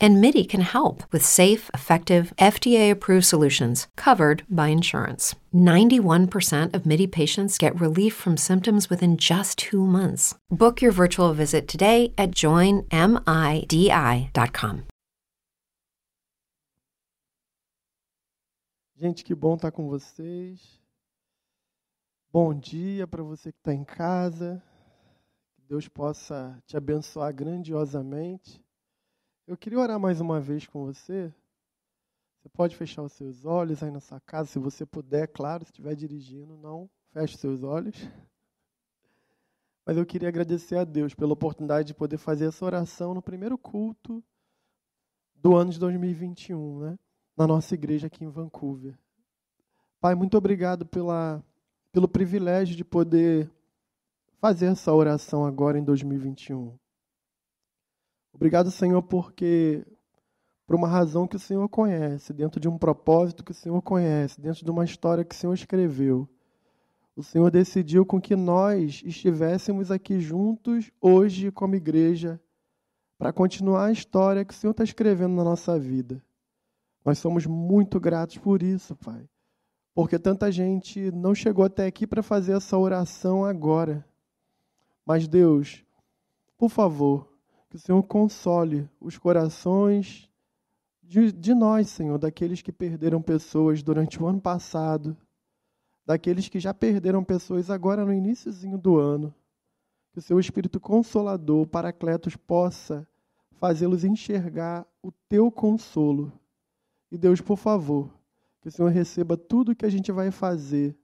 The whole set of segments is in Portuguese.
And MIDI can help with safe, effective, FDA approved solutions covered by insurance. 91% of MIDI patients get relief from symptoms within just two months. Book your virtual visit today at joinmidi.com. Gente, que bom estar com vocês. Bom dia para você que está em casa. Que Deus possa te abençoar grandiosamente. Eu queria orar mais uma vez com você. Você pode fechar os seus olhos aí na sua casa, se você puder, claro, se estiver dirigindo, não feche os seus olhos. Mas eu queria agradecer a Deus pela oportunidade de poder fazer essa oração no primeiro culto do ano de 2021, né? Na nossa igreja aqui em Vancouver. Pai, muito obrigado pela, pelo privilégio de poder fazer essa oração agora em 2021. Obrigado, Senhor, porque por uma razão que o Senhor conhece, dentro de um propósito que o Senhor conhece, dentro de uma história que o Senhor escreveu, o Senhor decidiu com que nós estivéssemos aqui juntos hoje como igreja para continuar a história que o Senhor está escrevendo na nossa vida. Nós somos muito gratos por isso, Pai, porque tanta gente não chegou até aqui para fazer essa oração agora. Mas, Deus, por favor, que o Senhor console os corações de, de nós, Senhor, daqueles que perderam pessoas durante o ano passado daqueles que já perderam pessoas agora no iníciozinho do ano. Que o seu Espírito Consolador, Paracletos, possa fazê-los enxergar o teu consolo. E Deus, por favor, que o Senhor receba tudo que a gente vai fazer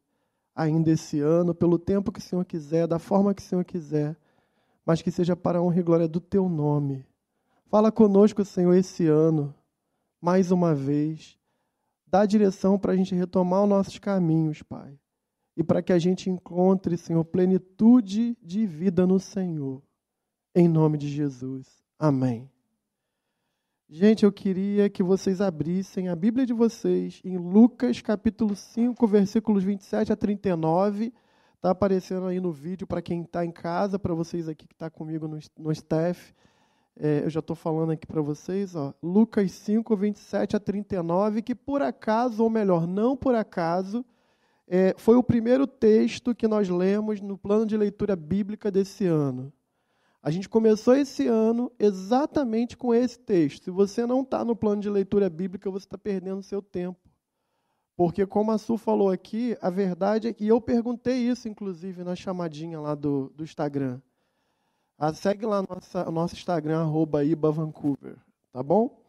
ainda esse ano, pelo tempo que o Senhor quiser, da forma que o Senhor quiser, mas que seja para a honra e glória do teu nome. Fala conosco, Senhor, esse ano, mais uma vez Dá direção para a gente retomar os nossos caminhos, Pai. E para que a gente encontre, Senhor, plenitude de vida no Senhor. Em nome de Jesus. Amém. Gente, eu queria que vocês abrissem a Bíblia de vocês em Lucas capítulo 5, versículos 27 a 39. Está aparecendo aí no vídeo para quem está em casa, para vocês aqui que estão tá comigo no, no staff. É, eu já estou falando aqui para vocês, ó, Lucas 5, 27 a 39, que por acaso, ou melhor, não por acaso, é, foi o primeiro texto que nós lemos no plano de leitura bíblica desse ano. A gente começou esse ano exatamente com esse texto. Se você não está no plano de leitura bíblica, você está perdendo seu tempo. Porque, como a Su falou aqui, a verdade é que eu perguntei isso, inclusive, na chamadinha lá do, do Instagram. Ah, segue lá nossa, o nosso Instagram, arroba IbaVancouver, tá bom?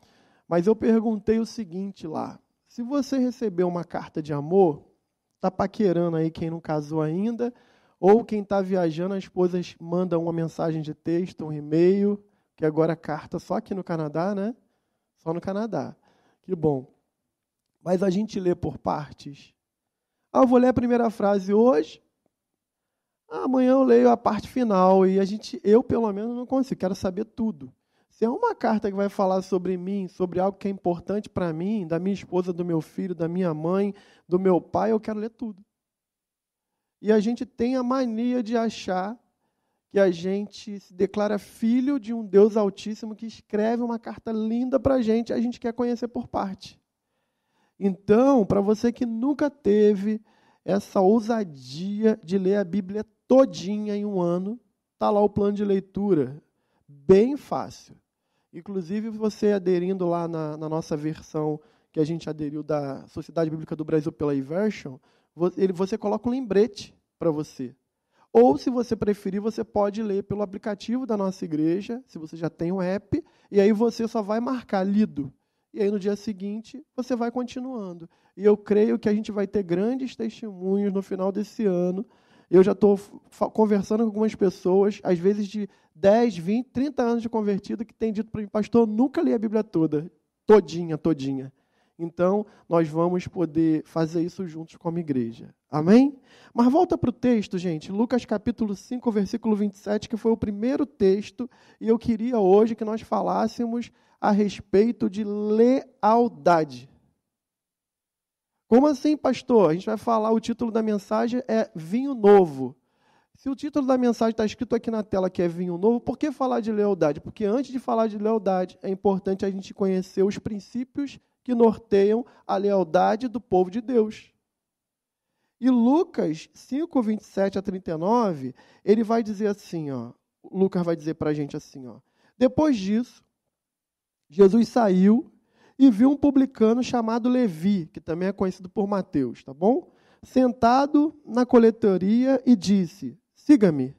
Mas eu perguntei o seguinte lá. Se você recebeu uma carta de amor, tá paquerando aí quem não casou ainda, ou quem está viajando, a esposa manda uma mensagem de texto, um e-mail, que agora carta só aqui no Canadá, né? Só no Canadá. Que bom. Mas a gente lê por partes. Ah, eu vou ler a primeira frase hoje, Amanhã eu leio a parte final e a gente, eu pelo menos não consigo, quero saber tudo. Se é uma carta que vai falar sobre mim, sobre algo que é importante para mim, da minha esposa, do meu filho, da minha mãe, do meu pai, eu quero ler tudo. E a gente tem a mania de achar que a gente se declara filho de um Deus Altíssimo que escreve uma carta linda para a gente, a gente quer conhecer por parte. Então, para você que nunca teve essa ousadia de ler a Bíblia todinha em um ano. Está lá o plano de leitura, bem fácil. Inclusive, você aderindo lá na, na, nossa versão que a gente aderiu da Sociedade Bíblica do Brasil pela Eversion, você, você coloca um lembrete para você. Ou, se você preferir, você pode ler pelo aplicativo da nossa igreja, se você já tem o app, e aí você só vai marcar lido. E aí, no dia seguinte, você vai continuando. E eu creio que a gente vai ter grandes testemunhos no final desse ano eu já estou conversando com algumas pessoas, às vezes de 10, 20, 30 anos de convertido, que tem dito para mim, pastor, nunca li a Bíblia toda, todinha, todinha. Então, nós vamos poder fazer isso juntos como igreja. Amém? Mas volta para o texto, gente. Lucas capítulo 5, versículo 27, que foi o primeiro texto, e eu queria hoje que nós falássemos a respeito de lealdade. Como assim, pastor? A gente vai falar, o título da mensagem é Vinho Novo. Se o título da mensagem está escrito aqui na tela que é vinho novo, por que falar de lealdade? Porque antes de falar de lealdade, é importante a gente conhecer os princípios que norteiam a lealdade do povo de Deus. E Lucas 5, 27 a 39, ele vai dizer assim, ó, Lucas vai dizer para a gente assim, ó, depois disso, Jesus saiu e viu um publicano chamado Levi, que também é conhecido por Mateus, tá bom? Sentado na coletoria e disse: Siga-me.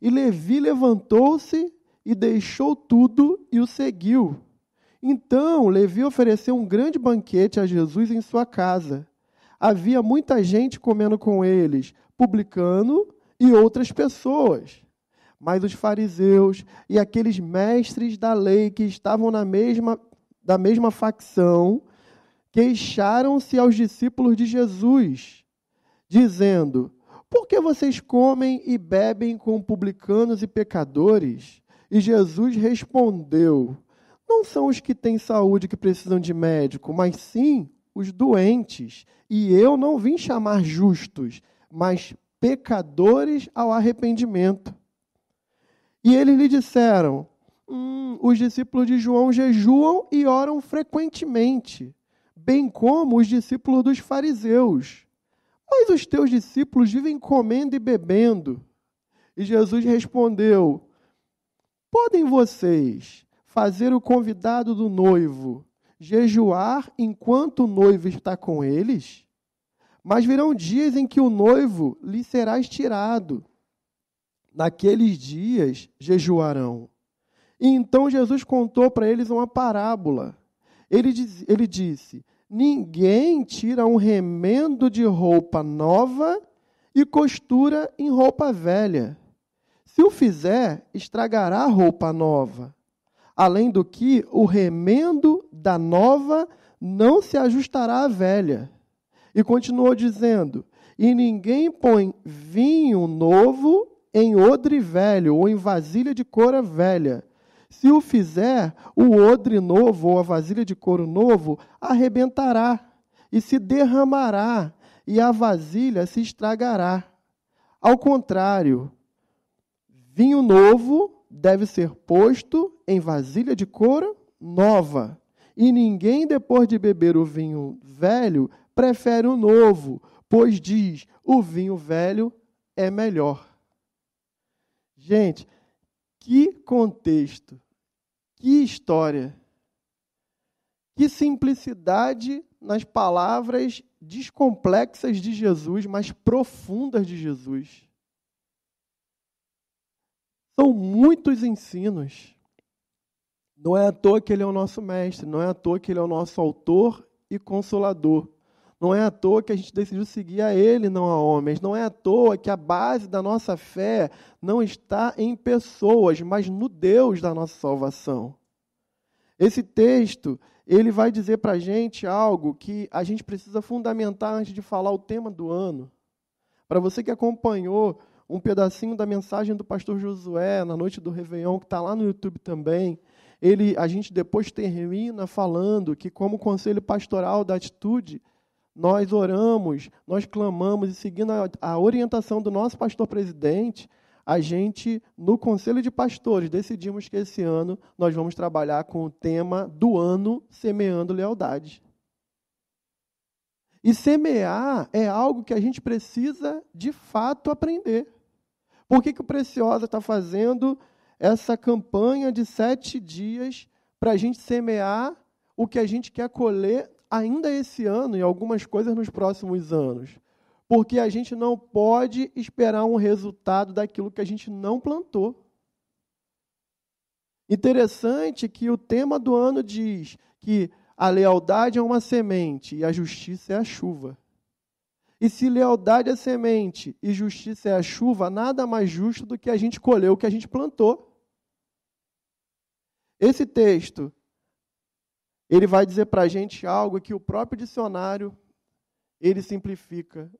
E Levi levantou-se e deixou tudo e o seguiu. Então Levi ofereceu um grande banquete a Jesus em sua casa. Havia muita gente comendo com eles, publicano e outras pessoas. Mas os fariseus e aqueles mestres da lei que estavam na mesma, da mesma facção queixaram-se aos discípulos de Jesus, dizendo: por que vocês comem e bebem com publicanos e pecadores? E Jesus respondeu: Não são os que têm saúde que precisam de médico, mas sim os doentes. E eu não vim chamar justos, mas pecadores ao arrependimento. E eles lhe disseram: hum, Os discípulos de João jejuam e oram frequentemente, bem como os discípulos dos fariseus. Mas os teus discípulos vivem comendo e bebendo. E Jesus respondeu: Podem vocês fazer o convidado do noivo jejuar enquanto o noivo está com eles? Mas virão dias em que o noivo lhe será estirado. Naqueles dias jejuarão. E então Jesus contou para eles uma parábola. Ele, diz, ele disse: Ninguém tira um remendo de roupa nova e costura em roupa velha. Se o fizer, estragará a roupa nova. Além do que, o remendo da nova não se ajustará à velha. E continuou dizendo: E ninguém põe vinho novo em odre velho ou em vasilha de cora velha se o fizer, o odre novo ou a vasilha de couro novo arrebentará e se derramará, e a vasilha se estragará. Ao contrário, vinho novo deve ser posto em vasilha de couro nova. E ninguém, depois de beber o vinho velho, prefere o novo, pois diz: o vinho velho é melhor. Gente, que contexto que história! Que simplicidade nas palavras descomplexas de Jesus, mas profundas de Jesus. São muitos ensinos. Não é à toa que ele é o nosso mestre, não é à toa que ele é o nosso autor e consolador. Não é à toa que a gente decidiu seguir a Ele, não a homens. Não é à toa que a base da nossa fé não está em pessoas, mas no Deus da nossa salvação. Esse texto, ele vai dizer para a gente algo que a gente precisa fundamentar antes de falar o tema do ano. Para você que acompanhou um pedacinho da mensagem do pastor Josué na noite do Réveillon, que está lá no YouTube também, ele, a gente depois termina falando que, como conselho pastoral da atitude, nós oramos, nós clamamos e seguindo a, a orientação do nosso pastor presidente, a gente, no Conselho de Pastores, decidimos que esse ano nós vamos trabalhar com o tema do ano Semeando Lealdade. E semear é algo que a gente precisa, de fato, aprender. Por que, que o Preciosa está fazendo essa campanha de sete dias para a gente semear o que a gente quer colher ainda esse ano e algumas coisas nos próximos anos. Porque a gente não pode esperar um resultado daquilo que a gente não plantou. Interessante que o tema do ano diz que a lealdade é uma semente e a justiça é a chuva. E se lealdade é semente e justiça é a chuva, nada mais justo do que a gente colher o que a gente plantou. Esse texto ele vai dizer para a gente algo que o próprio dicionário ele simplifica.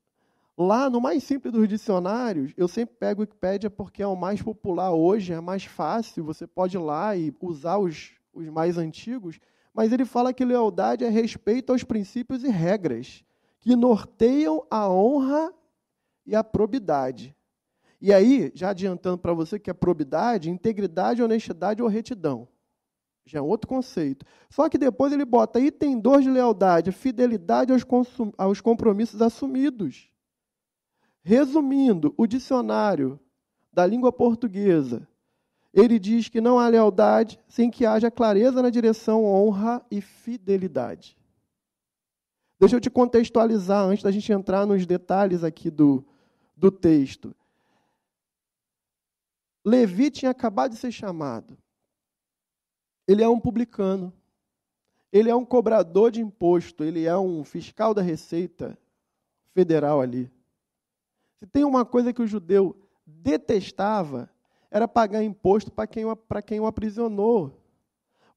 Lá no mais simples dos dicionários, eu sempre pego o Wikipédia porque é o mais popular hoje, é mais fácil, você pode ir lá e usar os, os mais antigos, mas ele fala que lealdade é respeito aos princípios e regras que norteiam a honra e a probidade. E aí, já adiantando para você que é probidade, integridade, honestidade ou retidão. Já é outro conceito. Só que depois ele bota item 2 de lealdade, fidelidade aos, aos compromissos assumidos. Resumindo, o dicionário da língua portuguesa, ele diz que não há lealdade sem que haja clareza na direção, honra e fidelidade. Deixa eu te contextualizar antes da gente entrar nos detalhes aqui do, do texto. Levi tinha acabado de ser chamado. Ele é um publicano. Ele é um cobrador de imposto. Ele é um fiscal da Receita Federal ali. Se tem uma coisa que o judeu detestava, era pagar imposto para quem, quem o aprisionou.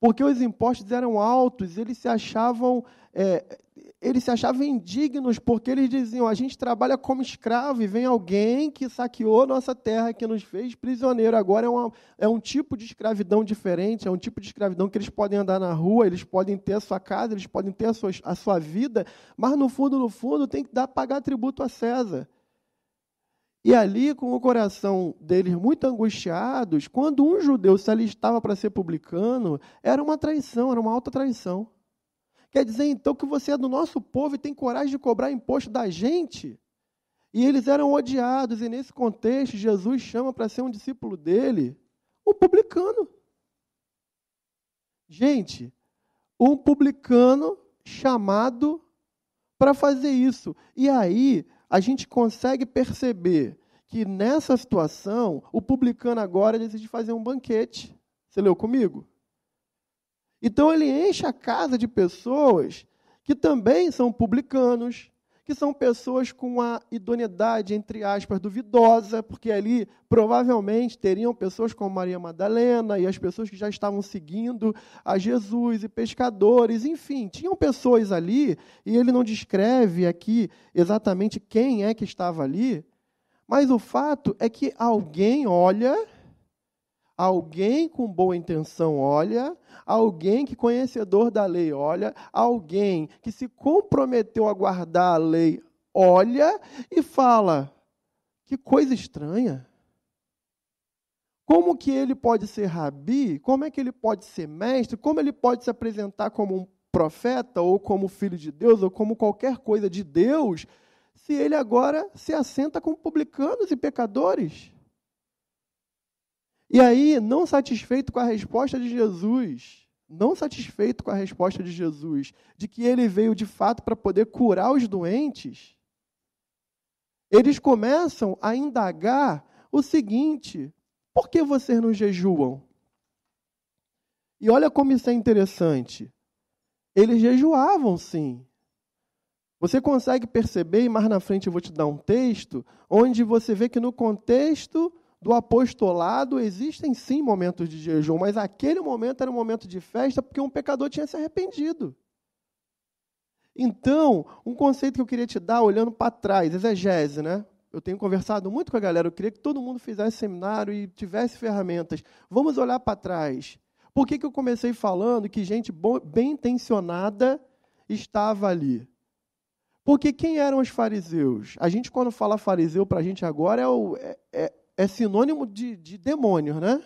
Porque os impostos eram altos, eles se achavam é, eles se achavam indignos porque eles diziam: a gente trabalha como escravo e vem alguém que saqueou nossa terra, que nos fez prisioneiro. Agora é, uma, é um tipo de escravidão diferente, é um tipo de escravidão que eles podem andar na rua, eles podem ter a sua casa, eles podem ter a sua, a sua vida, mas no fundo, no fundo, tem que dar, pagar tributo a César. E ali, com o coração deles muito angustiados, quando um judeu se alistava para ser publicano, era uma traição, era uma alta traição. Quer dizer, então, que você é do nosso povo e tem coragem de cobrar imposto da gente? E eles eram odiados, e nesse contexto, Jesus chama para ser um discípulo dele um publicano. Gente, um publicano chamado para fazer isso. E aí, a gente consegue perceber que nessa situação, o publicano agora decide fazer um banquete. Você leu comigo? Então ele enche a casa de pessoas que também são publicanos, que são pessoas com a idoneidade, entre aspas, duvidosa, porque ali provavelmente teriam pessoas como Maria Madalena e as pessoas que já estavam seguindo a Jesus e pescadores, enfim, tinham pessoas ali, e ele não descreve aqui exatamente quem é que estava ali, mas o fato é que alguém olha Alguém com boa intenção olha, alguém que conhecedor da lei olha, alguém que se comprometeu a guardar a lei olha e fala: que coisa estranha. Como que ele pode ser rabi? Como é que ele pode ser mestre? Como ele pode se apresentar como um profeta ou como filho de Deus ou como qualquer coisa de Deus, se ele agora se assenta com publicanos e pecadores? E aí, não satisfeito com a resposta de Jesus, não satisfeito com a resposta de Jesus, de que ele veio de fato para poder curar os doentes, eles começam a indagar o seguinte: por que vocês não jejuam? E olha como isso é interessante. Eles jejuavam sim. Você consegue perceber, e mais na frente eu vou te dar um texto, onde você vê que no contexto do apostolado existem sim momentos de jejum, mas aquele momento era um momento de festa porque um pecador tinha se arrependido. Então, um conceito que eu queria te dar, olhando para trás, exegese, né? Eu tenho conversado muito com a galera, eu queria que todo mundo fizesse seminário e tivesse ferramentas. Vamos olhar para trás. Por que, que eu comecei falando que gente bem intencionada estava ali? Porque quem eram os fariseus? A gente, quando fala fariseu, para a gente agora é, o, é, é é sinônimo de, de demônio, né?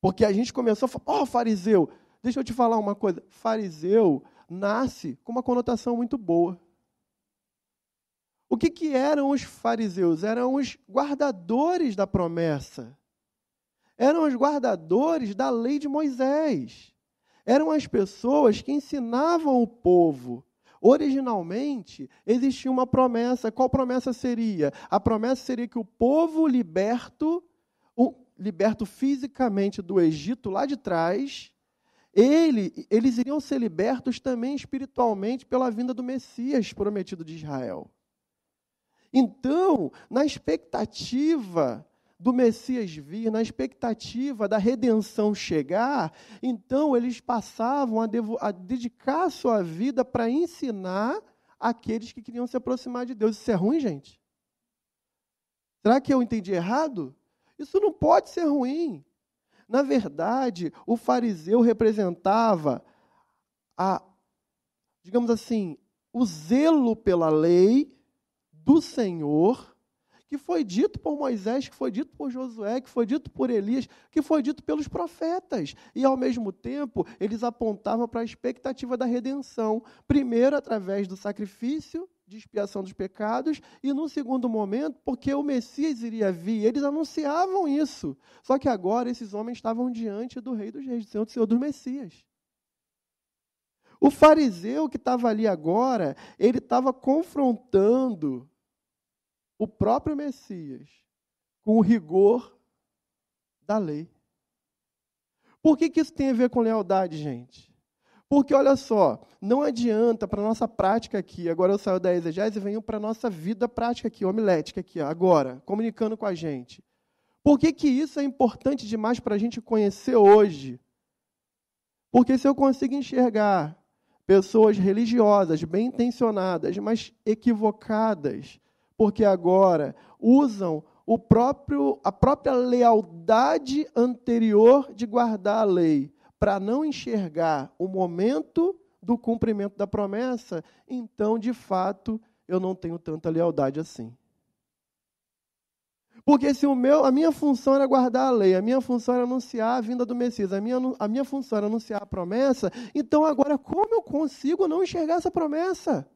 Porque a gente começou a falar, ó, oh, fariseu. Deixa eu te falar uma coisa. Fariseu nasce com uma conotação muito boa. O que, que eram os fariseus? Eram os guardadores da promessa. Eram os guardadores da lei de Moisés. Eram as pessoas que ensinavam o povo Originalmente, existia uma promessa. Qual promessa seria? A promessa seria que o povo liberto, o, liberto fisicamente do Egito lá de trás, ele, eles iriam ser libertos também espiritualmente pela vinda do Messias prometido de Israel. Então, na expectativa do Messias vir, na expectativa da redenção chegar, então eles passavam a, a dedicar sua vida para ensinar aqueles que queriam se aproximar de Deus. Isso é ruim, gente? Será que eu entendi errado? Isso não pode ser ruim. Na verdade, o fariseu representava a, digamos assim, o zelo pela lei do Senhor que foi dito por Moisés, que foi dito por Josué, que foi dito por Elias, que foi dito pelos profetas. E, ao mesmo tempo, eles apontavam para a expectativa da redenção. Primeiro, através do sacrifício de expiação dos pecados, e, no segundo momento, porque o Messias iria vir. Eles anunciavam isso. Só que agora esses homens estavam diante do Rei dos Reis, do Senhor do Senhor, do Messias. O fariseu que estava ali agora, ele estava confrontando o próprio Messias com o rigor da lei. Por que, que isso tem a ver com lealdade, gente? Porque, olha só, não adianta para a nossa prática aqui, agora eu saio da exegese e venho para a nossa vida prática aqui, homilética aqui, agora, comunicando com a gente. Por que, que isso é importante demais para a gente conhecer hoje? Porque se eu consigo enxergar pessoas religiosas, bem intencionadas, mas equivocadas, porque agora usam o próprio, a própria lealdade anterior de guardar a lei para não enxergar o momento do cumprimento da promessa, então, de fato, eu não tenho tanta lealdade assim. Porque se o meu, a minha função era guardar a lei, a minha função era anunciar a vinda do Messias, a minha, a minha função era anunciar a promessa, então agora como eu consigo não enxergar essa promessa?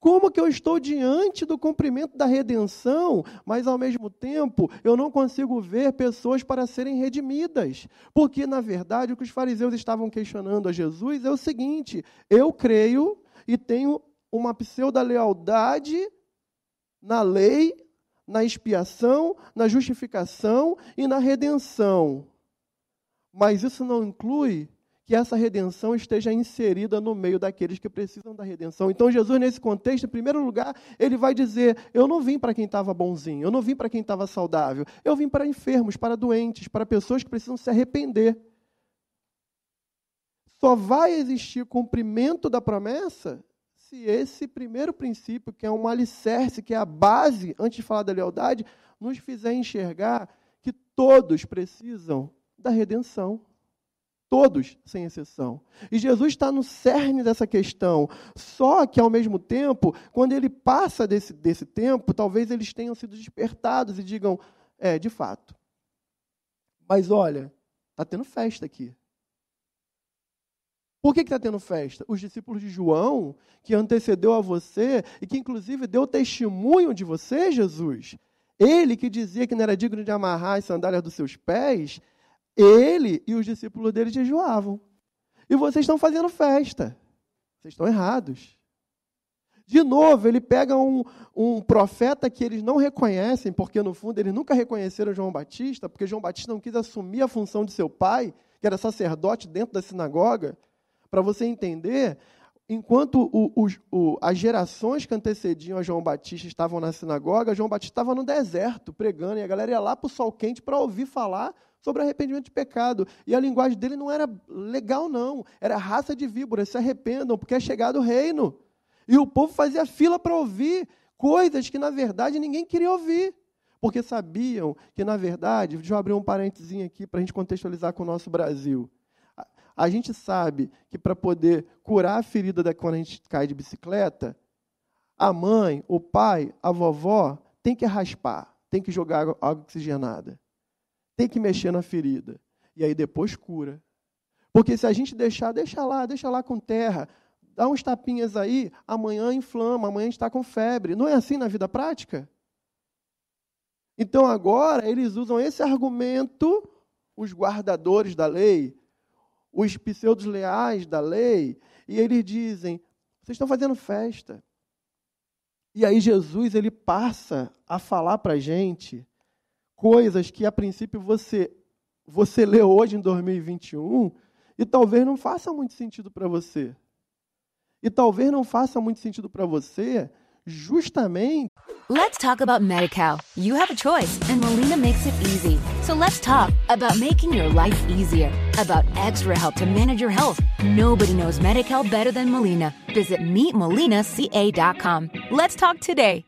Como que eu estou diante do cumprimento da redenção, mas ao mesmo tempo eu não consigo ver pessoas para serem redimidas? Porque, na verdade, o que os fariseus estavam questionando a Jesus é o seguinte: eu creio e tenho uma pseudo-lealdade na lei, na expiação, na justificação e na redenção. Mas isso não inclui que essa redenção esteja inserida no meio daqueles que precisam da redenção. Então, Jesus, nesse contexto, em primeiro lugar, ele vai dizer: Eu não vim para quem estava bonzinho, eu não vim para quem estava saudável, eu vim para enfermos, para doentes, para pessoas que precisam se arrepender. Só vai existir cumprimento da promessa se esse primeiro princípio, que é um alicerce, que é a base, antes de falar da lealdade, nos fizer enxergar que todos precisam da redenção. Todos, sem exceção. E Jesus está no cerne dessa questão. Só que, ao mesmo tempo, quando ele passa desse, desse tempo, talvez eles tenham sido despertados e digam: é, de fato. Mas olha, está tendo festa aqui. Por que está tendo festa? Os discípulos de João, que antecedeu a você e que, inclusive, deu testemunho de você, Jesus, ele que dizia que não era digno de amarrar as sandálias dos seus pés, ele e os discípulos dele jejuavam. E vocês estão fazendo festa. Vocês estão errados. De novo, ele pega um, um profeta que eles não reconhecem, porque no fundo eles nunca reconheceram João Batista, porque João Batista não quis assumir a função de seu pai, que era sacerdote dentro da sinagoga. Para você entender, enquanto o, o, o, as gerações que antecediam a João Batista estavam na sinagoga, João Batista estava no deserto pregando, e a galera ia lá para o sol quente para ouvir falar sobre arrependimento de pecado. E a linguagem dele não era legal, não. Era raça de víboras, se arrependam, porque é chegado o reino. E o povo fazia fila para ouvir coisas que, na verdade, ninguém queria ouvir. Porque sabiam que, na verdade, deixa eu abrir um parênteses aqui para a gente contextualizar com o nosso Brasil. A gente sabe que para poder curar a ferida da quando a gente cai de bicicleta, a mãe, o pai, a vovó tem que raspar, tem que jogar água oxigenada tem que mexer na ferida. E aí depois cura. Porque se a gente deixar, deixa lá, deixa lá com terra, dá uns tapinhas aí, amanhã inflama, amanhã está com febre. Não é assim na vida prática? Então agora eles usam esse argumento, os guardadores da lei, os pseudos leais da lei, e eles dizem: vocês estão fazendo festa. E aí Jesus ele passa a falar para a gente coisas que a princípio você você lê hoje em 2021 e talvez não faça muito sentido para você. E talvez não faça muito sentido para você justamente Let's talk about MediCal. You have a choice and Molina makes it easy. So let's talk about making your life easier, about extra help to manage your health. Nobody knows MediCal better than Molina. Visit meetmolinaca.com. Let's talk today.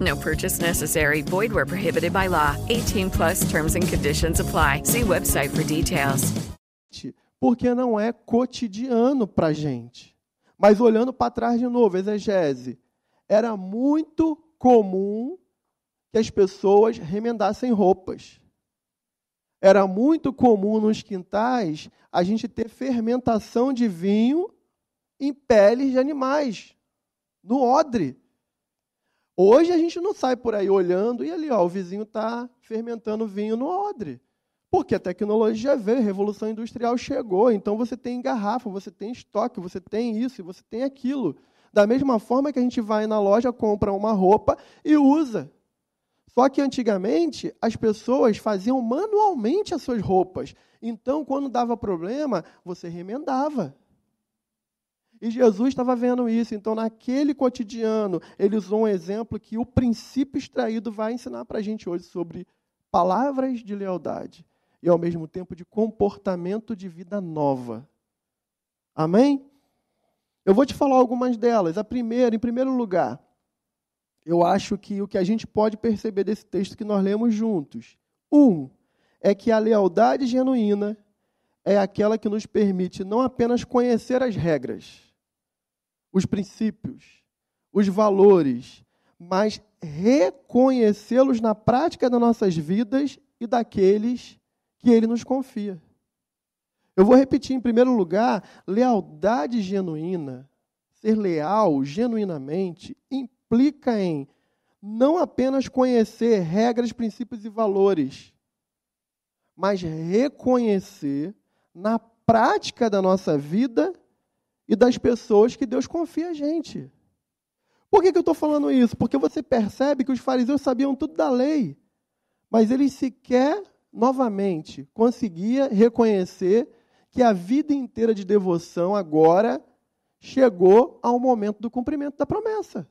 No purchase necessary. Void where prohibited by law. 18 plus terms and conditions apply. See website for details. Porque não é cotidiano para gente. Mas olhando para trás de novo, exegese, era muito comum que as pessoas remendassem roupas. Era muito comum nos quintais a gente ter fermentação de vinho em peles de animais, no odre. Hoje a gente não sai por aí olhando e ali, ó, o vizinho está fermentando vinho no odre. Porque a tecnologia veio, a revolução industrial chegou, então você tem garrafa, você tem estoque, você tem isso você tem aquilo. Da mesma forma que a gente vai na loja, compra uma roupa e usa. Só que antigamente as pessoas faziam manualmente as suas roupas. Então, quando dava problema, você remendava. E Jesus estava vendo isso. Então, naquele cotidiano, ele usou um exemplo que o princípio extraído vai ensinar para a gente hoje sobre palavras de lealdade e, ao mesmo tempo, de comportamento de vida nova. Amém? Eu vou te falar algumas delas. A primeira, em primeiro lugar, eu acho que o que a gente pode perceber desse texto que nós lemos juntos. Um, é que a lealdade genuína é aquela que nos permite não apenas conhecer as regras, os princípios, os valores, mas reconhecê-los na prática das nossas vidas e daqueles que ele nos confia. Eu vou repetir em primeiro lugar: lealdade genuína, ser leal genuinamente, implica em não apenas conhecer regras, princípios e valores, mas reconhecer na prática da nossa vida e das pessoas que Deus confia a gente. Por que, que eu estou falando isso? Porque você percebe que os fariseus sabiam tudo da lei, mas eles sequer novamente, conseguia reconhecer que a vida inteira de devoção agora chegou ao momento do cumprimento da promessa.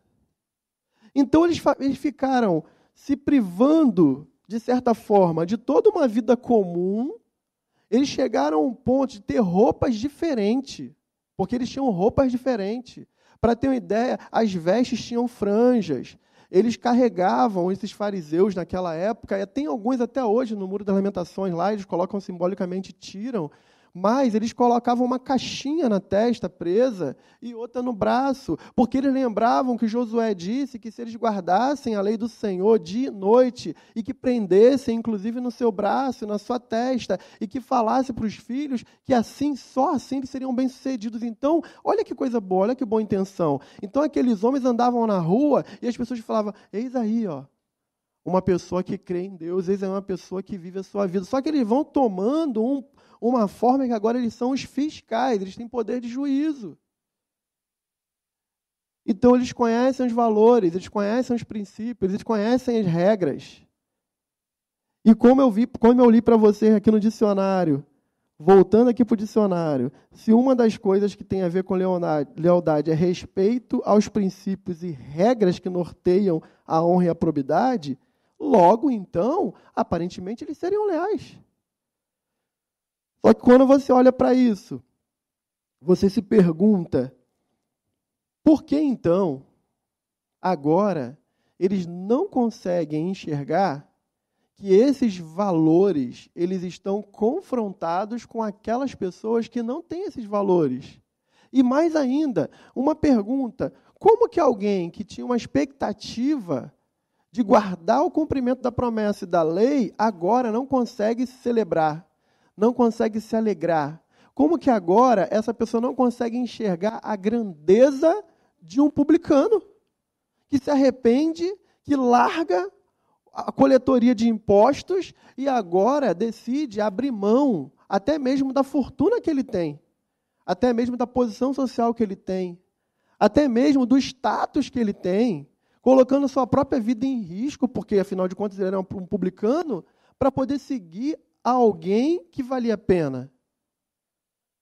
Então eles, eles ficaram se privando, de certa forma, de toda uma vida comum. Eles chegaram a um ponto de ter roupas diferentes, porque eles tinham roupas diferentes. Para ter uma ideia, as vestes tinham franjas, eles carregavam esses fariseus naquela época, e tem alguns até hoje no Muro das Lamentações lá, eles colocam simbolicamente, tiram mas eles colocavam uma caixinha na testa presa e outra no braço, porque eles lembravam que Josué disse que se eles guardassem a lei do Senhor dia e noite e que prendessem inclusive no seu braço, na sua testa e que falasse para os filhos que assim, só assim eles seriam bem-sucedidos. Então, olha que coisa boa, olha que boa intenção. Então aqueles homens andavam na rua e as pessoas falavam: "Eis aí, ó, uma pessoa que crê em Deus, eis aí uma pessoa que vive a sua vida". Só que eles vão tomando um uma forma que agora eles são os fiscais, eles têm poder de juízo. Então eles conhecem os valores, eles conhecem os princípios, eles conhecem as regras. E como eu vi, como eu li para vocês aqui no dicionário, voltando aqui para o dicionário, se uma das coisas que tem a ver com lealdade é respeito aos princípios e regras que norteiam a honra e a probidade, logo então, aparentemente eles seriam leais. Só que quando você olha para isso, você se pergunta: por que então, agora, eles não conseguem enxergar que esses valores eles estão confrontados com aquelas pessoas que não têm esses valores? E mais ainda, uma pergunta: como que alguém que tinha uma expectativa de guardar o cumprimento da promessa e da lei agora não consegue se celebrar? Não consegue se alegrar? Como que agora essa pessoa não consegue enxergar a grandeza de um publicano que se arrepende, que larga a coletoria de impostos e agora decide abrir mão até mesmo da fortuna que ele tem, até mesmo da posição social que ele tem, até mesmo do status que ele tem, colocando sua própria vida em risco, porque afinal de contas ele era um publicano, para poder seguir a alguém que valia a pena.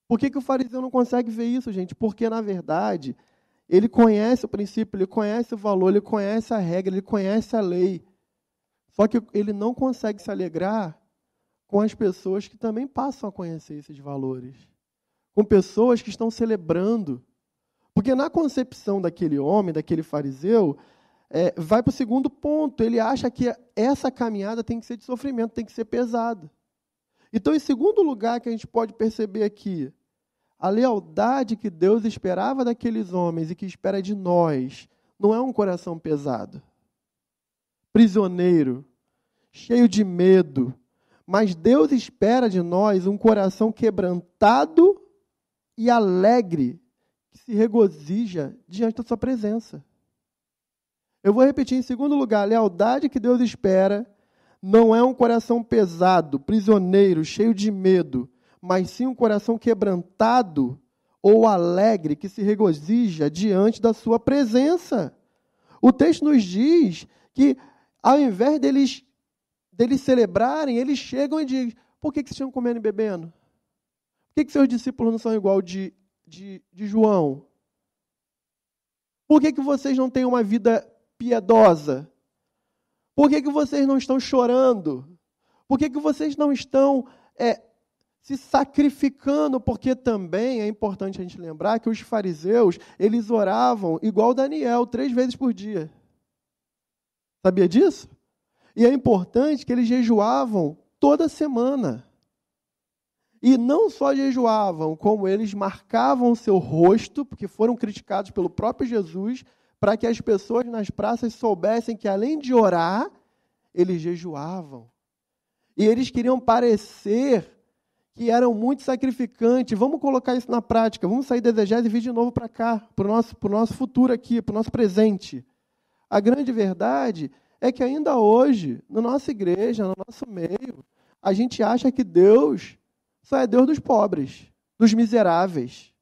Por que, que o fariseu não consegue ver isso, gente? Porque, na verdade, ele conhece o princípio, ele conhece o valor, ele conhece a regra, ele conhece a lei. Só que ele não consegue se alegrar com as pessoas que também passam a conhecer esses valores. Com pessoas que estão celebrando. Porque na concepção daquele homem, daquele fariseu, é, vai para o segundo ponto. Ele acha que essa caminhada tem que ser de sofrimento, tem que ser pesada. Então, em segundo lugar, que a gente pode perceber aqui, a lealdade que Deus esperava daqueles homens e que espera de nós não é um coração pesado, prisioneiro, cheio de medo, mas Deus espera de nós um coração quebrantado e alegre, que se regozija diante da Sua presença. Eu vou repetir em segundo lugar: a lealdade que Deus espera não é um coração pesado, prisioneiro, cheio de medo, mas sim um coração quebrantado ou alegre que se regozija diante da Sua presença. O texto nos diz que, ao invés deles deles celebrarem, eles chegam e dizem: por que, que vocês estão comendo e bebendo? Por que, que seus discípulos não são igual de, de, de João? Por que, que vocês não têm uma vida piedosa? Por que, que vocês não estão chorando? Por que, que vocês não estão é, se sacrificando? Porque também é importante a gente lembrar que os fariseus, eles oravam igual Daniel, três vezes por dia. Sabia disso? E é importante que eles jejuavam toda semana. E não só jejuavam, como eles marcavam seu rosto, porque foram criticados pelo próprio Jesus, para que as pessoas nas praças soubessem que além de orar, eles jejuavam. E eles queriam parecer que eram muito sacrificantes. Vamos colocar isso na prática. Vamos sair da exegese e vir de novo para cá, para o nosso, nosso futuro aqui, para o nosso presente. A grande verdade é que ainda hoje, na nossa igreja, no nosso meio, a gente acha que Deus só é Deus dos pobres, dos miseráveis.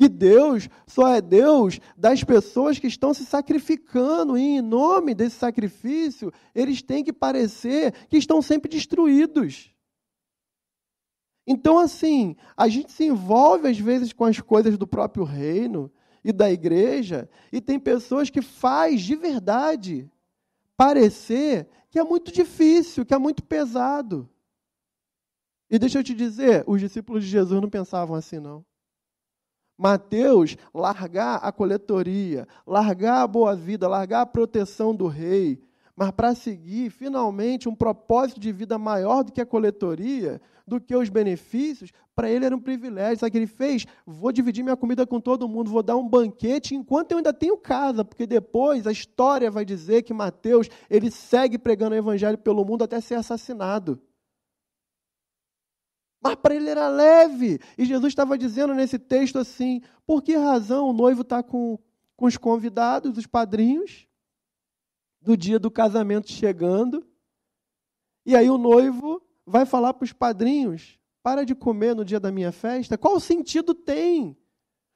Que Deus só é Deus das pessoas que estão se sacrificando, e em nome desse sacrifício, eles têm que parecer que estão sempre destruídos. Então, assim, a gente se envolve às vezes com as coisas do próprio reino e da igreja, e tem pessoas que faz de verdade parecer que é muito difícil, que é muito pesado. E deixa eu te dizer, os discípulos de Jesus não pensavam assim, não. Mateus, largar a coletoria, largar a boa vida, largar a proteção do rei, mas para seguir finalmente um propósito de vida maior do que a coletoria, do que os benefícios, para ele era um privilégio. Sabe o que ele fez? Vou dividir minha comida com todo mundo, vou dar um banquete enquanto eu ainda tenho casa, porque depois a história vai dizer que Mateus ele segue pregando o evangelho pelo mundo até ser assassinado. Mas para ele era leve. E Jesus estava dizendo nesse texto assim: por que razão o noivo está com, com os convidados, os padrinhos, do dia do casamento chegando? E aí o noivo vai falar para os padrinhos: para de comer no dia da minha festa? Qual sentido tem?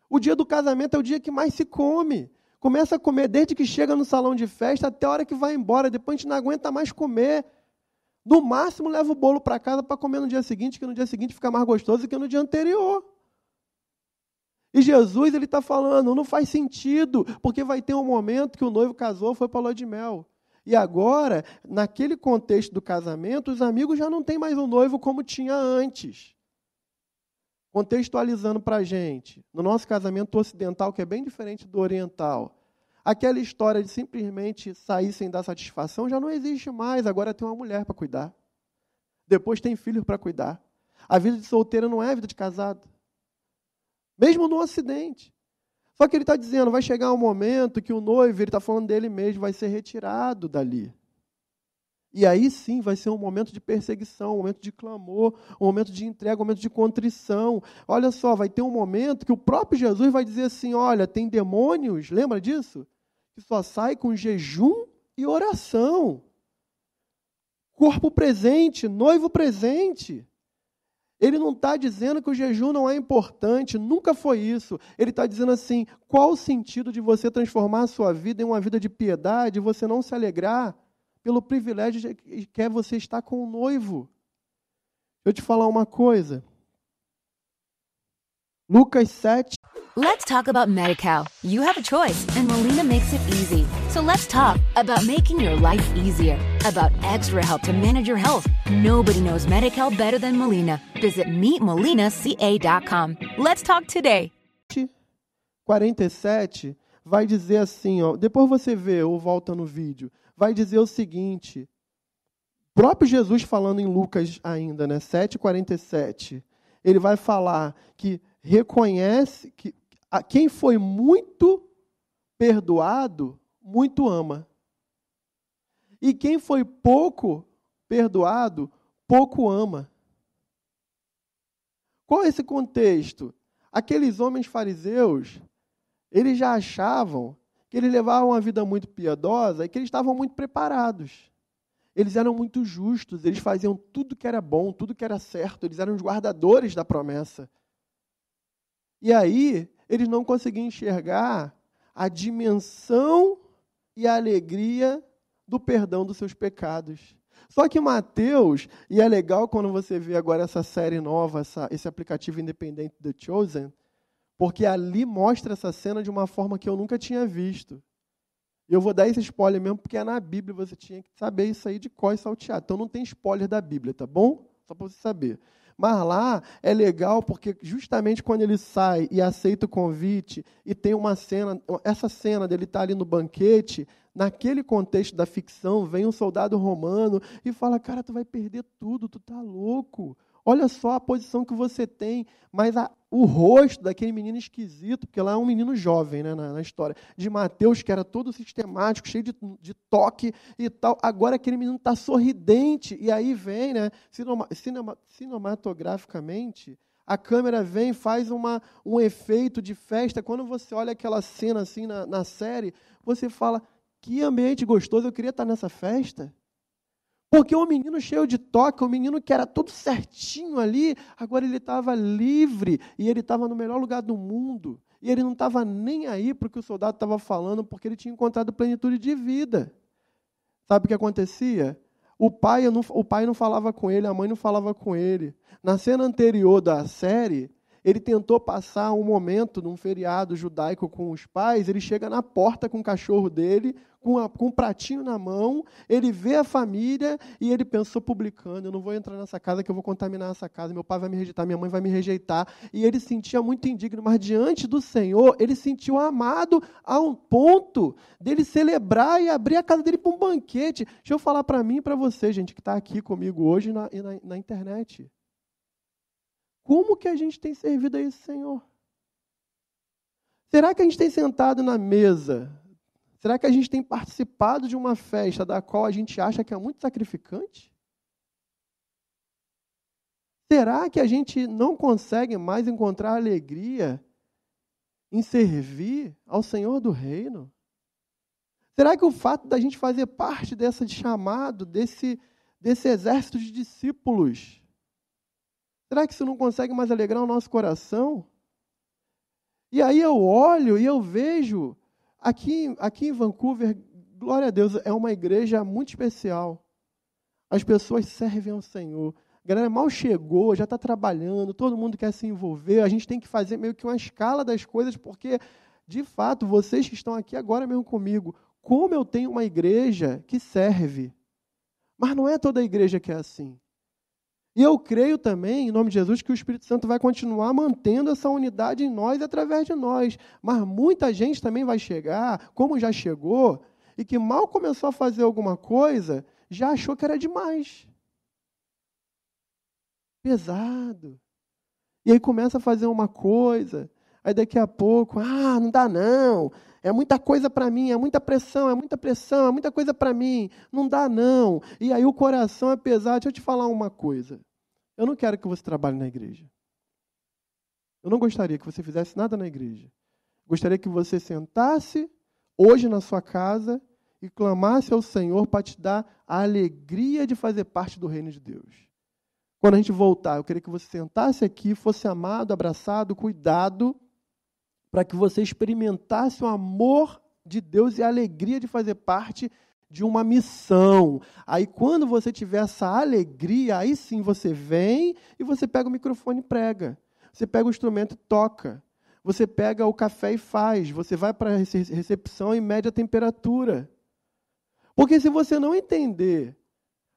O dia do casamento é o dia que mais se come. Começa a comer desde que chega no salão de festa até a hora que vai embora. Depois a gente não aguenta mais comer. No máximo, leva o bolo para casa para comer no dia seguinte, que no dia seguinte fica mais gostoso que no dia anterior. E Jesus ele está falando, não faz sentido, porque vai ter um momento que o noivo casou, foi para a lua de mel. E agora, naquele contexto do casamento, os amigos já não têm mais o noivo como tinha antes. Contextualizando para a gente, no nosso casamento ocidental, que é bem diferente do oriental, aquela história de simplesmente sair sem dar satisfação já não existe mais. Agora tem uma mulher para cuidar. Depois tem filho para cuidar. A vida de solteiro não é a vida de casado. Mesmo no Ocidente. Só que ele está dizendo, vai chegar um momento que o noivo, ele está falando dele mesmo, vai ser retirado dali. E aí sim vai ser um momento de perseguição, um momento de clamor, um momento de entrega, um momento de contrição. Olha só, vai ter um momento que o próprio Jesus vai dizer assim: olha, tem demônios, lembra disso? Que só sai com jejum e oração. Corpo presente, noivo presente. Ele não está dizendo que o jejum não é importante, nunca foi isso. Ele está dizendo assim: qual o sentido de você transformar a sua vida em uma vida de piedade e você não se alegrar pelo privilégio que é você estar com o noivo? Eu te falar uma coisa. Lucas 7, Let's talk about MediCal. You have a choice, and Molina makes it easy. So let's talk about making your life easier, about extra help to manage your health. Nobody knows MediCal better than Molina. Visit meetmolinaca.com. Let's talk today. 47 vai dizer assim, ó, depois você vê ou volta no vídeo, vai dizer o seguinte: próprio Jesus falando em Lucas ainda, né, 7:47, ele vai falar que reconhece que a quem foi muito perdoado, muito ama. E quem foi pouco perdoado, pouco ama. Qual é esse contexto? Aqueles homens fariseus, eles já achavam que eles levavam uma vida muito piedosa e que eles estavam muito preparados. Eles eram muito justos, eles faziam tudo que era bom, tudo que era certo, eles eram os guardadores da promessa. E aí, eles não conseguiam enxergar a dimensão e a alegria do perdão dos seus pecados. Só que Mateus, e é legal quando você vê agora essa série nova, essa, esse aplicativo independente The Chosen, porque ali mostra essa cena de uma forma que eu nunca tinha visto. Eu vou dar esse spoiler mesmo, porque é na Bíblia, você tinha que saber isso aí de có e salteado. Então não tem spoiler da Bíblia, tá bom? Só para você saber. Mas lá é legal porque justamente quando ele sai e aceita o convite e tem uma cena, essa cena dele estar tá ali no banquete, naquele contexto da ficção, vem um soldado romano e fala: "Cara, tu vai perder tudo, tu tá louco. Olha só a posição que você tem, mas a, o rosto daquele menino esquisito, porque lá é um menino jovem né, na, na história, de Mateus, que era todo sistemático, cheio de, de toque e tal. Agora aquele menino está sorridente, e aí vem, né, cinema, cinema, cinematograficamente, a câmera vem faz uma, um efeito de festa. Quando você olha aquela cena assim na, na série, você fala: que ambiente gostoso, eu queria estar nessa festa. Porque o menino cheio de toque, o menino que era tudo certinho ali, agora ele estava livre e ele estava no melhor lugar do mundo. E ele não estava nem aí para o que o soldado estava falando, porque ele tinha encontrado plenitude de vida. Sabe o que acontecia? O pai, não, o pai não falava com ele, a mãe não falava com ele. Na cena anterior da série, ele tentou passar um momento num feriado judaico com os pais, ele chega na porta com o cachorro dele, com, a, com um pratinho na mão, ele vê a família e ele pensou publicando, eu não vou entrar nessa casa que eu vou contaminar essa casa, meu pai vai me rejeitar, minha mãe vai me rejeitar. E ele sentia muito indigno, mas diante do Senhor, ele sentiu amado a um ponto dele celebrar e abrir a casa dele para um banquete. Deixa eu falar para mim e para você, gente, que está aqui comigo hoje na, na, na internet. Como que a gente tem servido a esse Senhor? Será que a gente tem sentado na mesa Será que a gente tem participado de uma festa da qual a gente acha que é muito sacrificante? Será que a gente não consegue mais encontrar alegria em servir ao Senhor do Reino? Será que o fato da gente fazer parte desse chamado, desse, desse exército de discípulos, será que isso não consegue mais alegrar o nosso coração? E aí eu olho e eu vejo Aqui, aqui em Vancouver, glória a Deus, é uma igreja muito especial. As pessoas servem ao Senhor. A galera mal chegou, já está trabalhando, todo mundo quer se envolver. A gente tem que fazer meio que uma escala das coisas, porque, de fato, vocês que estão aqui agora mesmo comigo, como eu tenho uma igreja que serve. Mas não é toda a igreja que é assim. E eu creio também, em nome de Jesus, que o Espírito Santo vai continuar mantendo essa unidade em nós e através de nós. Mas muita gente também vai chegar, como já chegou, e que mal começou a fazer alguma coisa, já achou que era demais. Pesado. E aí começa a fazer uma coisa, aí daqui a pouco, ah, não dá não. É muita coisa para mim, é muita pressão, é muita pressão, é muita coisa para mim. Não dá, não. E aí o coração é pesado. Deixa eu te falar uma coisa. Eu não quero que você trabalhe na igreja. Eu não gostaria que você fizesse nada na igreja. Gostaria que você sentasse hoje na sua casa e clamasse ao Senhor para te dar a alegria de fazer parte do reino de Deus. Quando a gente voltar, eu queria que você sentasse aqui, fosse amado, abraçado, cuidado para que você experimentasse o amor de Deus e a alegria de fazer parte de uma missão. Aí, quando você tiver essa alegria, aí sim você vem e você pega o microfone e prega. Você pega o instrumento e toca. Você pega o café e faz. Você vai para a recepção e mede a temperatura. Porque se você não entender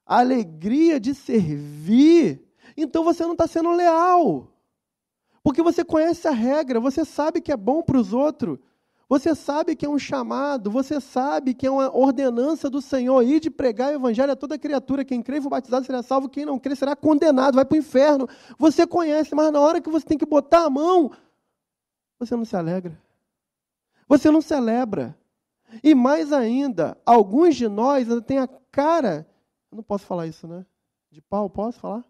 a alegria de servir, então você não está sendo leal. Porque você conhece a regra, você sabe que é bom para os outros, você sabe que é um chamado, você sabe que é uma ordenança do Senhor ir de pregar o evangelho a toda criatura. Quem crê e for batizado será salvo, quem não crê será condenado, vai para o inferno. Você conhece, mas na hora que você tem que botar a mão, você não se alegra. Você não celebra. E mais ainda, alguns de nós ainda têm a cara. Eu não posso falar isso, né? De pau, posso falar?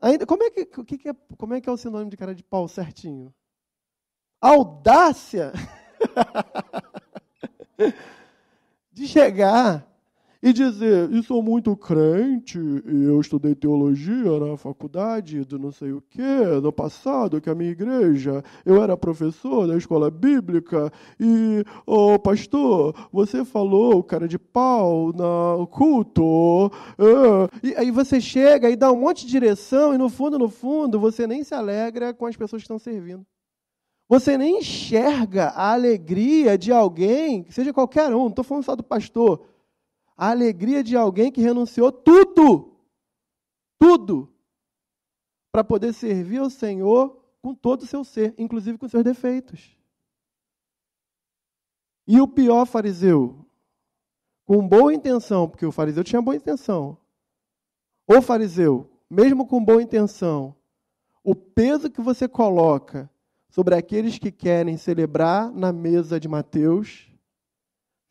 Ainda, como, é que, que é, como é que é o sinônimo de cara de pau certinho? audácia de chegar e dizer: Eu sou muito crente, eu estudei teologia na faculdade do não sei o que, no passado, que a minha igreja, eu era professor da escola bíblica, e, ô oh, pastor, você falou, cara de pau, no culto. É. E aí você chega e dá um monte de direção, e no fundo, no fundo, você nem se alegra com as pessoas que estão servindo. Você nem enxerga a alegria de alguém, seja qualquer um, não estou falando só do pastor, a alegria de alguém que renunciou tudo, tudo, para poder servir ao Senhor com todo o seu ser, inclusive com seus defeitos. E o pior fariseu, com boa intenção, porque o fariseu tinha boa intenção, o fariseu, mesmo com boa intenção, o peso que você coloca sobre aqueles que querem celebrar na mesa de Mateus,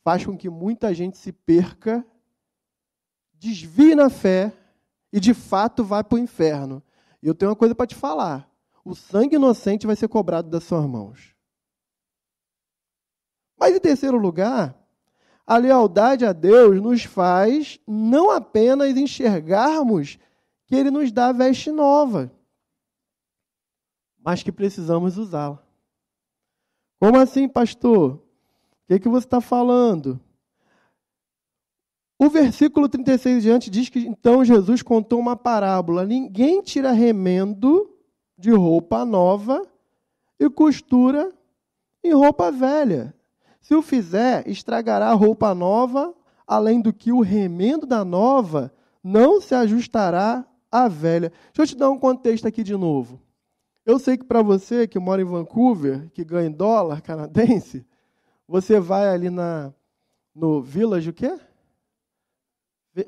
faz com que muita gente se perca, desvie na fé e de fato vá para o inferno. E eu tenho uma coisa para te falar: o sangue inocente vai ser cobrado das suas mãos. Mas em terceiro lugar, a lealdade a Deus nos faz não apenas enxergarmos que Ele nos dá veste nova mas que precisamos usá-la. Como assim, pastor? O que, é que você está falando? O versículo 36 diante diz que então Jesus contou uma parábola: ninguém tira remendo de roupa nova e costura em roupa velha. Se o fizer, estragará a roupa nova, além do que o remendo da nova não se ajustará à velha. Deixa eu te dar um contexto aqui de novo. Eu sei que para você que mora em Vancouver, que ganha em dólar canadense, você vai ali na no Village, o quê?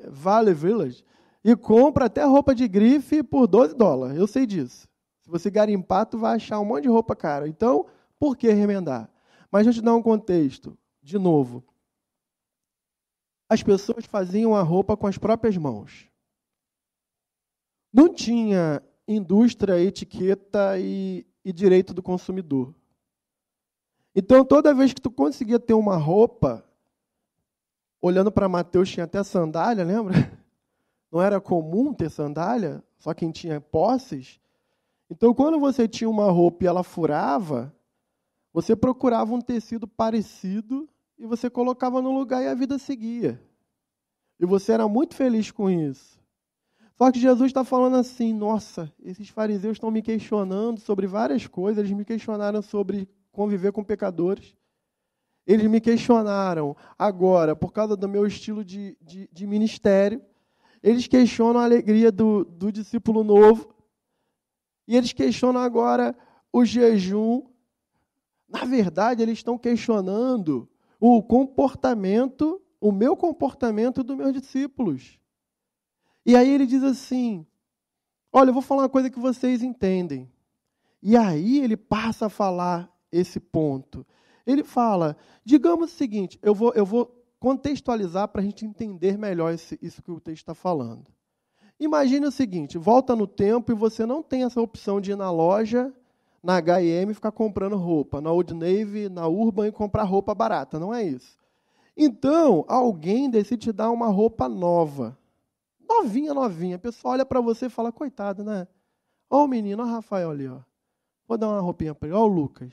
Valley Village, e compra até roupa de grife por 12 dólares. Eu sei disso. Se você garimpar, tu vai achar um monte de roupa cara. Então, por que remendar? Mas deixa eu te dar um contexto. De novo. As pessoas faziam a roupa com as próprias mãos. Não tinha indústria, etiqueta e, e direito do consumidor. Então, toda vez que tu conseguia ter uma roupa, olhando para Mateus, tinha até sandália, lembra? Não era comum ter sandália, só quem tinha posses. Então, quando você tinha uma roupa e ela furava, você procurava um tecido parecido e você colocava no lugar e a vida seguia. E você era muito feliz com isso. Só que Jesus está falando assim: nossa, esses fariseus estão me questionando sobre várias coisas, eles me questionaram sobre conviver com pecadores. Eles me questionaram agora, por causa do meu estilo de, de, de ministério, eles questionam a alegria do, do discípulo novo, e eles questionam agora o jejum. Na verdade, eles estão questionando o comportamento, o meu comportamento dos meus discípulos. E aí ele diz assim: Olha, eu vou falar uma coisa que vocês entendem. E aí ele passa a falar esse ponto. Ele fala: digamos o seguinte, eu vou, eu vou contextualizar para a gente entender melhor esse, isso que o texto está falando. Imagine o seguinte: volta no tempo e você não tem essa opção de ir na loja, na HM ficar comprando roupa, na Old Navy, na Urban e comprar roupa barata. Não é isso. Então, alguém decide te dar uma roupa nova novinha, novinha. A pessoa olha para você e fala, coitado, né? Ó o menino, o Rafael ali, ó. Vou dar uma roupinha para ele. Ó o Lucas.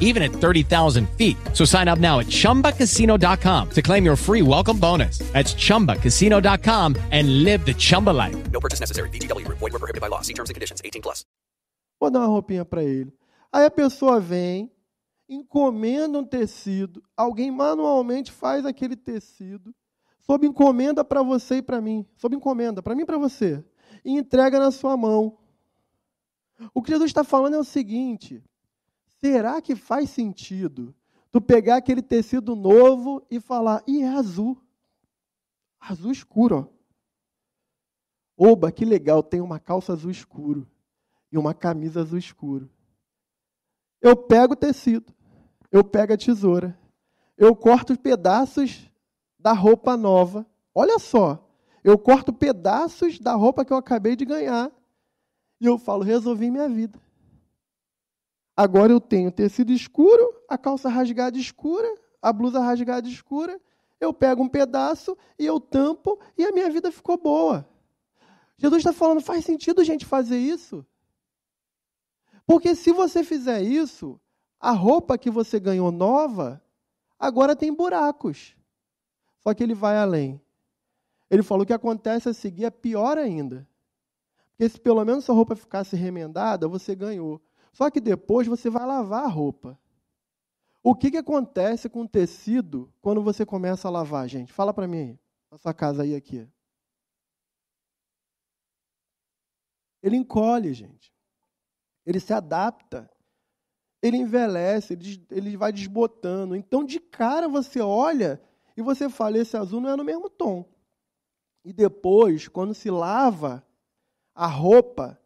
even at 30,000 feet. So sign up now at chumbacasino.com to claim your free welcome bonus. That's chumbacasino.com and live the Chumba life. No purchase necessary. VGW Group. Void were prohibited by law. See terms and conditions. 18 plus. Vou dar uma roupinha para ele. Aí a pessoa vem, encomenda um tecido, alguém manualmente faz aquele tecido, sob encomenda para você e para mim, sob encomenda, para mim e para você, e entrega na sua mão. O que Jesus está falando é o seguinte: será que faz sentido tu pegar aquele tecido novo e falar, e é azul? Azul escuro, ó. Oba, que legal, tem uma calça azul escuro e uma camisa azul escuro. Eu pego o tecido, eu pego a tesoura, eu corto os pedaços da roupa nova. Olha só, eu corto pedaços da roupa que eu acabei de ganhar e eu falo, resolvi minha vida. Agora eu tenho tecido escuro, a calça rasgada escura, a blusa rasgada escura. Eu pego um pedaço e eu tampo e a minha vida ficou boa. Jesus está falando, faz sentido, gente, fazer isso? Porque se você fizer isso, a roupa que você ganhou nova, agora tem buracos. Só que ele vai além. Ele falou que acontece a seguir é pior ainda. Porque se pelo menos sua roupa ficasse remendada, você ganhou. Só que depois você vai lavar a roupa. O que, que acontece com o tecido quando você começa a lavar, gente? Fala para mim aí, na sua casa aí aqui. Ele encolhe, gente. Ele se adapta. Ele envelhece, ele, ele vai desbotando. Então, de cara, você olha e você fala: esse azul não é no mesmo tom. E depois, quando se lava a roupa,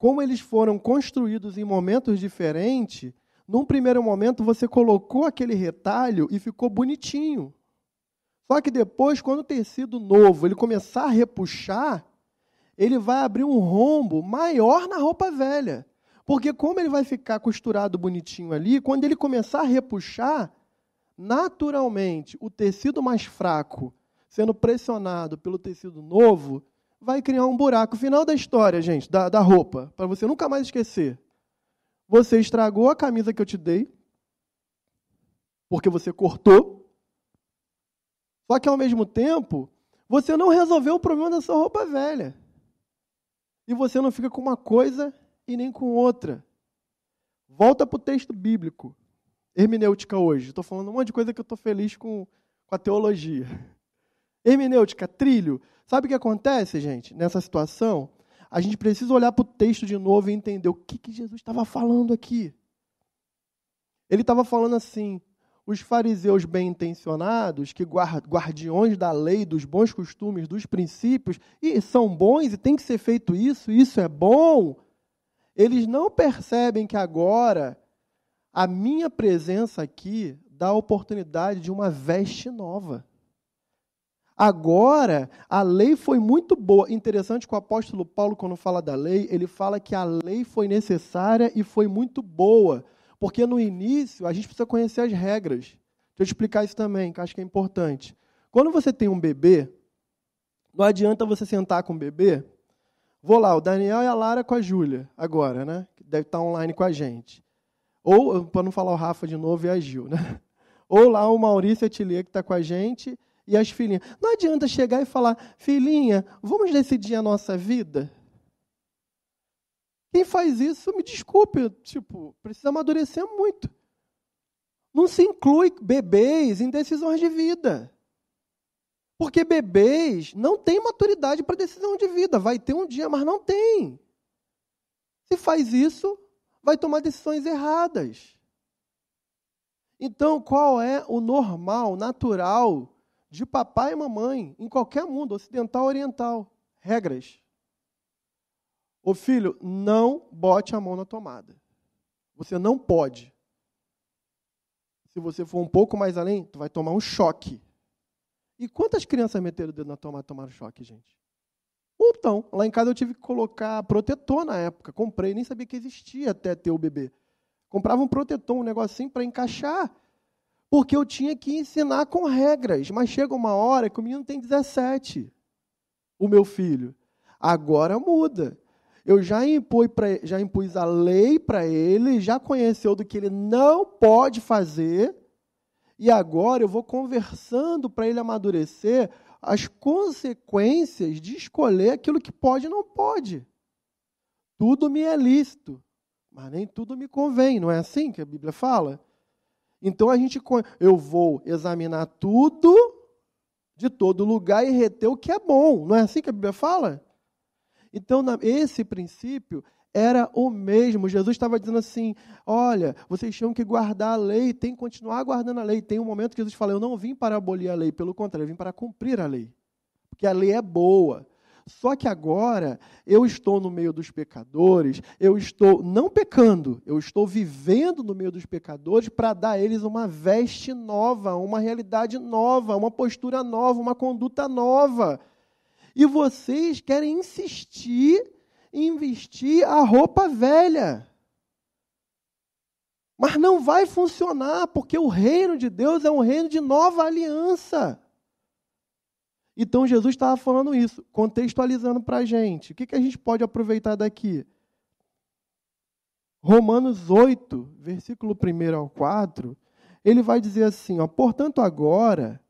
como eles foram construídos em momentos diferentes, num primeiro momento você colocou aquele retalho e ficou bonitinho. Só que depois, quando o tecido novo ele começar a repuxar, ele vai abrir um rombo maior na roupa velha. Porque como ele vai ficar costurado bonitinho ali, quando ele começar a repuxar, naturalmente o tecido mais fraco, sendo pressionado pelo tecido novo, vai criar um buraco. Final da história, gente, da, da roupa, para você nunca mais esquecer. Você estragou a camisa que eu te dei, porque você cortou. Só que ao mesmo tempo, você não resolveu o problema da sua roupa velha. E você não fica com uma coisa e nem com outra. Volta para o texto bíblico. Hermenêutica hoje. Estou falando um monte de coisa que eu estou feliz com, com a teologia. Hermenêutica, trilho. Sabe o que acontece, gente, nessa situação? A gente precisa olhar para o texto de novo e entender o que, que Jesus estava falando aqui. Ele estava falando assim: os fariseus bem intencionados, que guardiões da lei, dos bons costumes, dos princípios, e são bons e tem que ser feito isso, isso é bom, eles não percebem que agora a minha presença aqui dá a oportunidade de uma veste nova. Agora, a lei foi muito boa. Interessante que o apóstolo Paulo, quando fala da lei, ele fala que a lei foi necessária e foi muito boa. Porque no início, a gente precisa conhecer as regras. Deixa eu explicar isso também, que acho que é importante. Quando você tem um bebê, não adianta você sentar com o bebê. Vou lá, o Daniel e a Lara com a Júlia, agora, né? Deve estar online com a gente. Ou, para não falar o Rafa de novo, e a Gil, né? Ou lá o Maurício Atelier, que está com a gente, e as filhinhas. Não adianta chegar e falar, filhinha, vamos decidir a nossa vida? Quem faz isso, me desculpe, tipo, precisa amadurecer muito. Não se inclui bebês em decisões de vida. Porque bebês não têm maturidade para decisão de vida. Vai ter um dia, mas não tem. Se faz isso, vai tomar decisões erradas. Então, qual é o normal, natural de papai e mamãe, em qualquer mundo, ocidental ou oriental. Regras. Ô filho, não bote a mão na tomada. Você não pode. Se você for um pouco mais além, tu vai tomar um choque. E quantas crianças meteram o dedo na tomada e tomaram choque, gente? Então, lá em casa eu tive que colocar protetor na época. Comprei, nem sabia que existia até ter o bebê. Comprava um protetor, um negocinho para encaixar. Porque eu tinha que ensinar com regras. Mas chega uma hora que o menino tem 17, o meu filho. Agora muda. Eu já, impus, pra, já impus a lei para ele, já conheceu do que ele não pode fazer, e agora eu vou conversando para ele amadurecer as consequências de escolher aquilo que pode e não pode. Tudo me é lícito, mas nem tudo me convém, não é assim que a Bíblia fala? Então a gente eu vou examinar tudo de todo lugar e reter o que é bom, não é assim que a Bíblia fala? Então, esse princípio era o mesmo. Jesus estava dizendo assim: olha, vocês tinham que guardar a lei, tem que continuar guardando a lei. Tem um momento que Jesus fala: eu não vim para abolir a lei, pelo contrário, eu vim para cumprir a lei. Porque a lei é boa. Só que agora eu estou no meio dos pecadores, eu estou não pecando, eu estou vivendo no meio dos pecadores para dar a eles uma veste nova, uma realidade nova, uma postura nova, uma conduta nova. E vocês querem insistir em vestir a roupa velha. Mas não vai funcionar, porque o reino de Deus é um reino de nova aliança. Então Jesus estava falando isso, contextualizando para a gente. O que, que a gente pode aproveitar daqui? Romanos 8, versículo 1 ao 4, ele vai dizer assim: ó, portanto, agora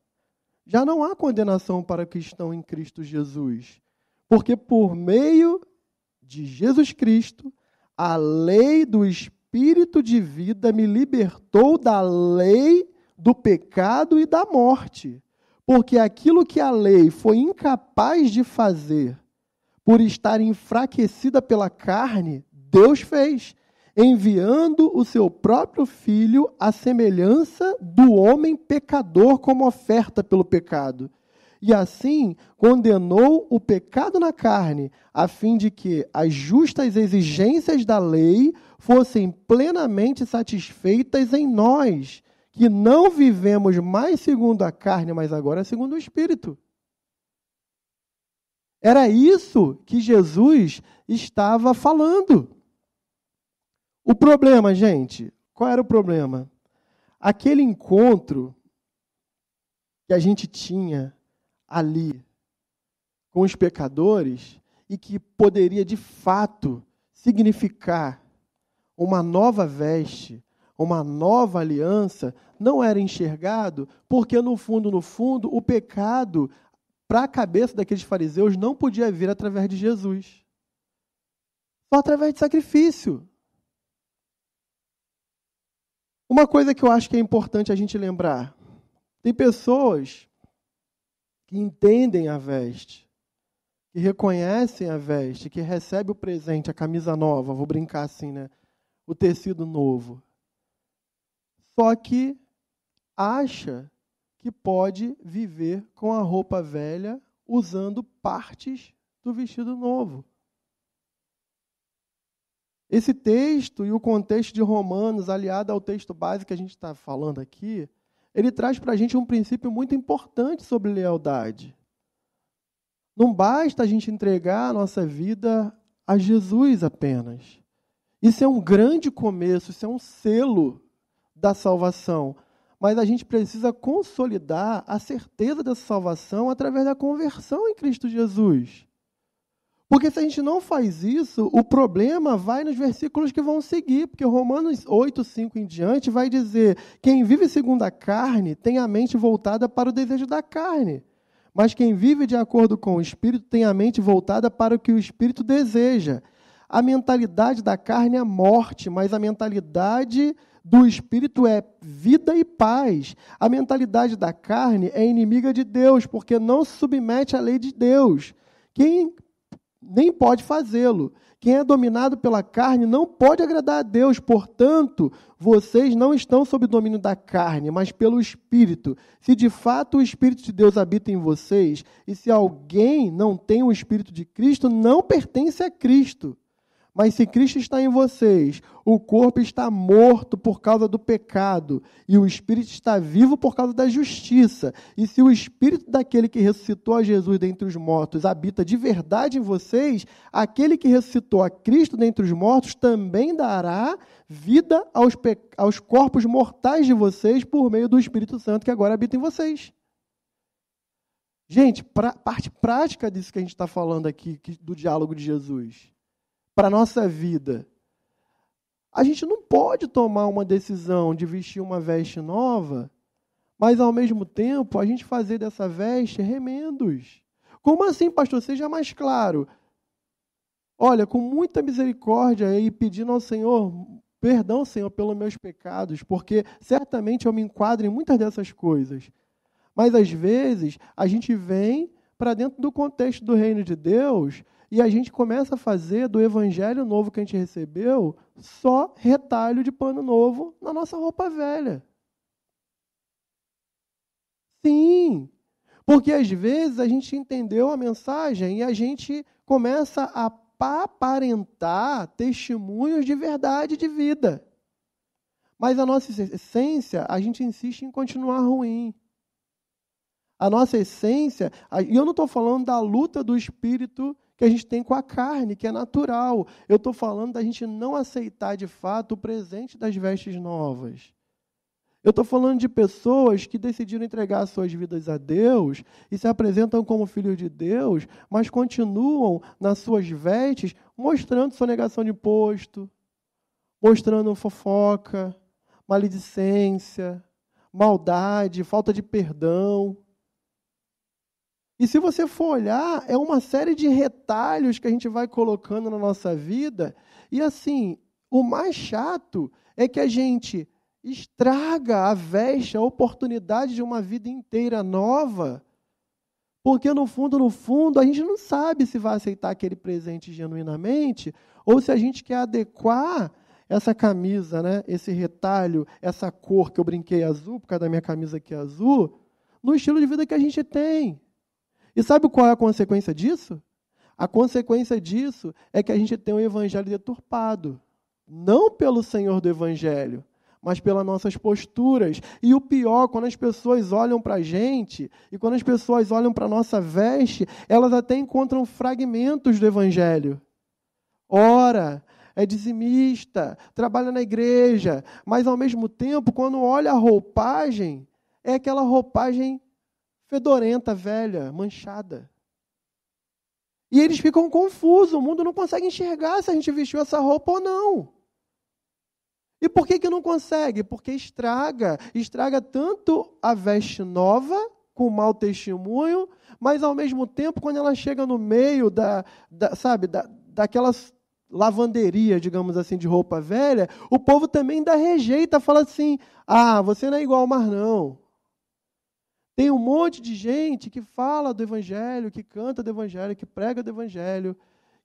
já não há condenação para que estão em Cristo Jesus, porque por meio de Jesus Cristo, a lei do Espírito de vida me libertou da lei do pecado e da morte. Porque aquilo que a lei foi incapaz de fazer, por estar enfraquecida pela carne, Deus fez enviando o seu próprio filho à semelhança do homem pecador como oferta pelo pecado. E assim condenou o pecado na carne, a fim de que as justas exigências da lei fossem plenamente satisfeitas em nós, que não vivemos mais segundo a carne, mas agora segundo o Espírito. Era isso que Jesus estava falando. O problema, gente, qual era o problema? Aquele encontro que a gente tinha ali com os pecadores e que poderia de fato significar uma nova veste, uma nova aliança, não era enxergado, porque no fundo, no fundo, o pecado para a cabeça daqueles fariseus não podia vir através de Jesus. Só através de sacrifício. Uma coisa que eu acho que é importante a gente lembrar: tem pessoas que entendem a veste, que reconhecem a veste, que recebem o presente, a camisa nova, vou brincar assim, né? O tecido novo. Só que acha que pode viver com a roupa velha usando partes do vestido novo. Esse texto e o contexto de Romanos, aliado ao texto básico que a gente está falando aqui, ele traz para a gente um princípio muito importante sobre lealdade. Não basta a gente entregar a nossa vida a Jesus apenas. Isso é um grande começo, isso é um selo da salvação. Mas a gente precisa consolidar a certeza dessa salvação através da conversão em Cristo Jesus. Porque se a gente não faz isso, o problema vai nos versículos que vão seguir, porque Romanos 8, 5 em diante vai dizer: quem vive segundo a carne tem a mente voltada para o desejo da carne. Mas quem vive de acordo com o Espírito tem a mente voltada para o que o Espírito deseja. A mentalidade da carne é morte, mas a mentalidade do Espírito é vida e paz. A mentalidade da carne é inimiga de Deus, porque não se submete à lei de Deus. Quem nem pode fazê-lo. Quem é dominado pela carne não pode agradar a Deus, portanto, vocês não estão sob domínio da carne, mas pelo Espírito. Se de fato o Espírito de Deus habita em vocês, e se alguém não tem o Espírito de Cristo, não pertence a Cristo. Mas se Cristo está em vocês, o corpo está morto por causa do pecado, e o espírito está vivo por causa da justiça. E se o espírito daquele que ressuscitou a Jesus dentre os mortos habita de verdade em vocês, aquele que ressuscitou a Cristo dentre os mortos também dará vida aos, aos corpos mortais de vocês por meio do Espírito Santo que agora habita em vocês. Gente, pra, parte prática disso que a gente está falando aqui, que, do diálogo de Jesus para a nossa vida. A gente não pode tomar uma decisão de vestir uma veste nova, mas ao mesmo tempo a gente fazer dessa veste remendos. Como assim, pastor? Seja mais claro. Olha, com muita misericórdia e pedindo ao Senhor perdão, Senhor, pelos meus pecados, porque certamente eu me enquadro em muitas dessas coisas. Mas às vezes a gente vem para dentro do contexto do reino de Deus e a gente começa a fazer do evangelho novo que a gente recebeu só retalho de pano novo na nossa roupa velha. Sim, porque às vezes a gente entendeu a mensagem e a gente começa a aparentar testemunhos de verdade de vida. Mas a nossa essência, a gente insiste em continuar ruim. A nossa essência, e eu não estou falando da luta do espírito que a gente tem com a carne, que é natural. Eu estou falando da gente não aceitar de fato o presente das vestes novas. Eu estou falando de pessoas que decidiram entregar suas vidas a Deus e se apresentam como filhos de Deus, mas continuam nas suas vestes mostrando sonegação de imposto, mostrando fofoca, maledicência, maldade, falta de perdão. E se você for olhar, é uma série de retalhos que a gente vai colocando na nossa vida. E assim, o mais chato é que a gente estraga a veste, a oportunidade de uma vida inteira nova, porque no fundo, no fundo, a gente não sabe se vai aceitar aquele presente genuinamente ou se a gente quer adequar essa camisa, né, esse retalho, essa cor que eu brinquei azul, por causa da minha camisa aqui azul, no estilo de vida que a gente tem. E sabe qual é a consequência disso? A consequência disso é que a gente tem um evangelho deturpado. Não pelo Senhor do evangelho, mas pelas nossas posturas. E o pior, quando as pessoas olham para a gente, e quando as pessoas olham para a nossa veste, elas até encontram fragmentos do evangelho. Ora, é dizimista, trabalha na igreja, mas ao mesmo tempo, quando olha a roupagem, é aquela roupagem fedorenta, velha, manchada. E eles ficam confusos, o mundo não consegue enxergar se a gente vestiu essa roupa ou não. E por que, que não consegue? Porque estraga. Estraga tanto a veste nova, com mau testemunho, mas ao mesmo tempo, quando ela chega no meio da, da sabe, da, daquelas lavanderia, digamos assim, de roupa velha, o povo também dá rejeita, fala assim: ah, você não é igual ao mar, não. Tem um monte de gente que fala do Evangelho, que canta do Evangelho, que prega do Evangelho,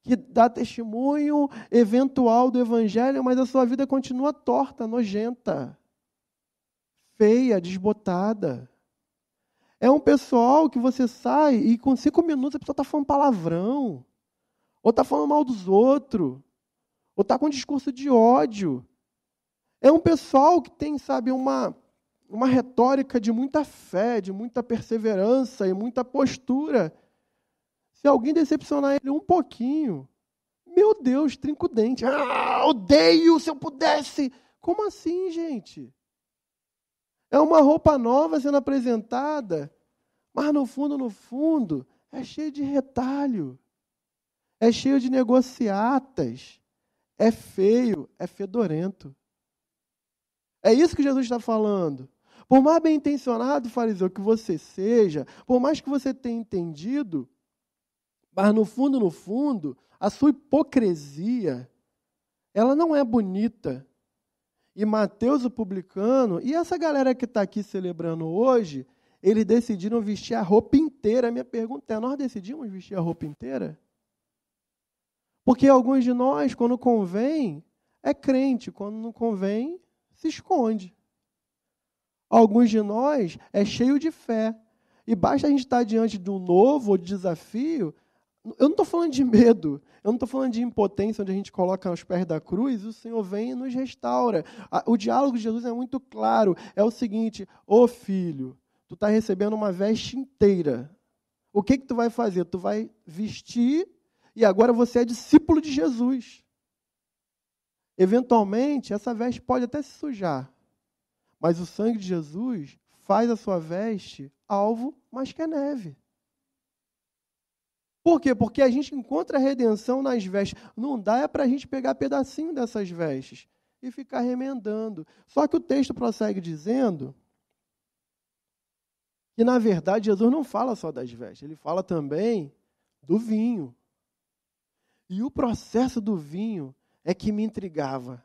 que dá testemunho eventual do Evangelho, mas a sua vida continua torta, nojenta, feia, desbotada. É um pessoal que você sai e com cinco minutos a pessoa está falando palavrão, ou está falando mal dos outros, ou está com um discurso de ódio. É um pessoal que tem, sabe, uma uma retórica de muita fé, de muita perseverança e muita postura. Se alguém decepcionar ele um pouquinho, meu Deus, trinco dente. Ah, odeio se eu pudesse. Como assim, gente? É uma roupa nova sendo apresentada, mas no fundo, no fundo, é cheio de retalho, é cheio de negociatas, é feio, é fedorento. É isso que Jesus está falando. Por mais bem intencionado, fariseu, que você seja, por mais que você tenha entendido, mas no fundo, no fundo, a sua hipocrisia, ela não é bonita. E Mateus, o publicano, e essa galera que está aqui celebrando hoje, eles decidiram vestir a roupa inteira. A minha pergunta é: nós decidimos vestir a roupa inteira? Porque alguns de nós, quando convém, é crente, quando não convém, se esconde. Alguns de nós é cheio de fé. E basta a gente estar diante de um novo desafio. Eu não estou falando de medo, eu não estou falando de impotência, onde a gente coloca aos pés da cruz, e o Senhor vem e nos restaura. O diálogo de Jesus é muito claro. É o seguinte: ô filho, tu está recebendo uma veste inteira. O que, que tu vai fazer? Tu vai vestir e agora você é discípulo de Jesus. Eventualmente, essa veste pode até se sujar, mas o sangue de Jesus faz a sua veste alvo mais que a neve. Por quê? Porque a gente encontra a redenção nas vestes. Não dá é para a gente pegar pedacinho dessas vestes e ficar remendando. Só que o texto prossegue dizendo que, na verdade, Jesus não fala só das vestes, ele fala também do vinho. E o processo do vinho é que me intrigava.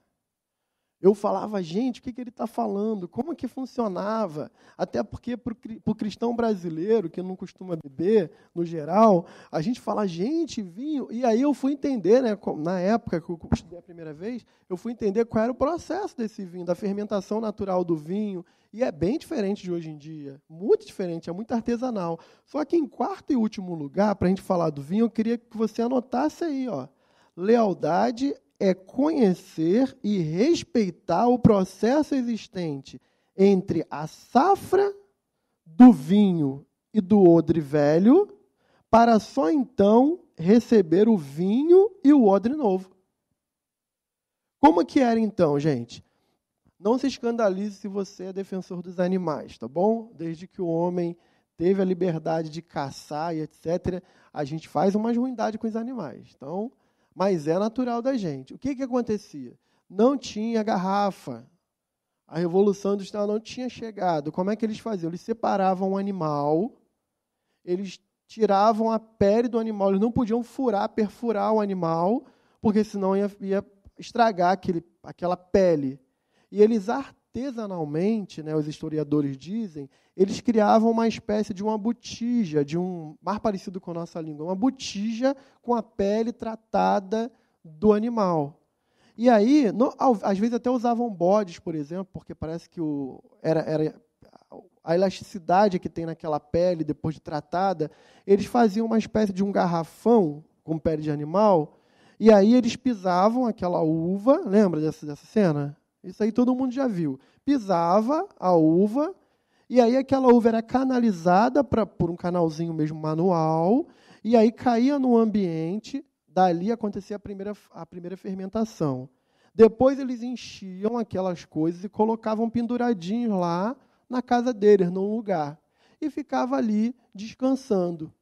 Eu falava, gente, o que, que ele está falando? Como que funcionava? Até porque para o cristão brasileiro, que não costuma beber, no geral, a gente fala, gente, vinho. E aí eu fui entender, né, na época que eu estudei a primeira vez, eu fui entender qual era o processo desse vinho, da fermentação natural do vinho. E é bem diferente de hoje em dia. Muito diferente, é muito artesanal. Só que em quarto e último lugar, para a gente falar do vinho, eu queria que você anotasse aí, ó. Lealdade é conhecer e respeitar o processo existente entre a safra do vinho e do odre velho, para só então receber o vinho e o odre novo. Como que era então, gente? Não se escandalize se você é defensor dos animais, tá bom? Desde que o homem teve a liberdade de caçar e etc., a gente faz uma ruindade com os animais. Então, mas é natural da gente. O que, que acontecia? Não tinha garrafa. A Revolução Industrial não tinha chegado. Como é que eles faziam? Eles separavam o animal, eles tiravam a pele do animal, eles não podiam furar, perfurar o animal, porque senão ia, ia estragar aquele, aquela pele. E eles artesanalmente, né, os historiadores dizem, eles criavam uma espécie de uma botija, de um mais parecido com a nossa língua, uma botija com a pele tratada do animal. E aí, no, às vezes até usavam bodes, por exemplo, porque parece que o, era, era a elasticidade que tem naquela pele depois de tratada, eles faziam uma espécie de um garrafão com pele de animal, e aí eles pisavam aquela uva, lembra dessa, dessa cena? Isso aí todo mundo já viu. Pisava a uva e aí aquela uva era canalizada pra, por um canalzinho mesmo manual, e aí caía no ambiente, dali acontecia a primeira, a primeira fermentação. Depois eles enchiam aquelas coisas e colocavam penduradinhos lá na casa deles, num lugar. E ficava ali descansando.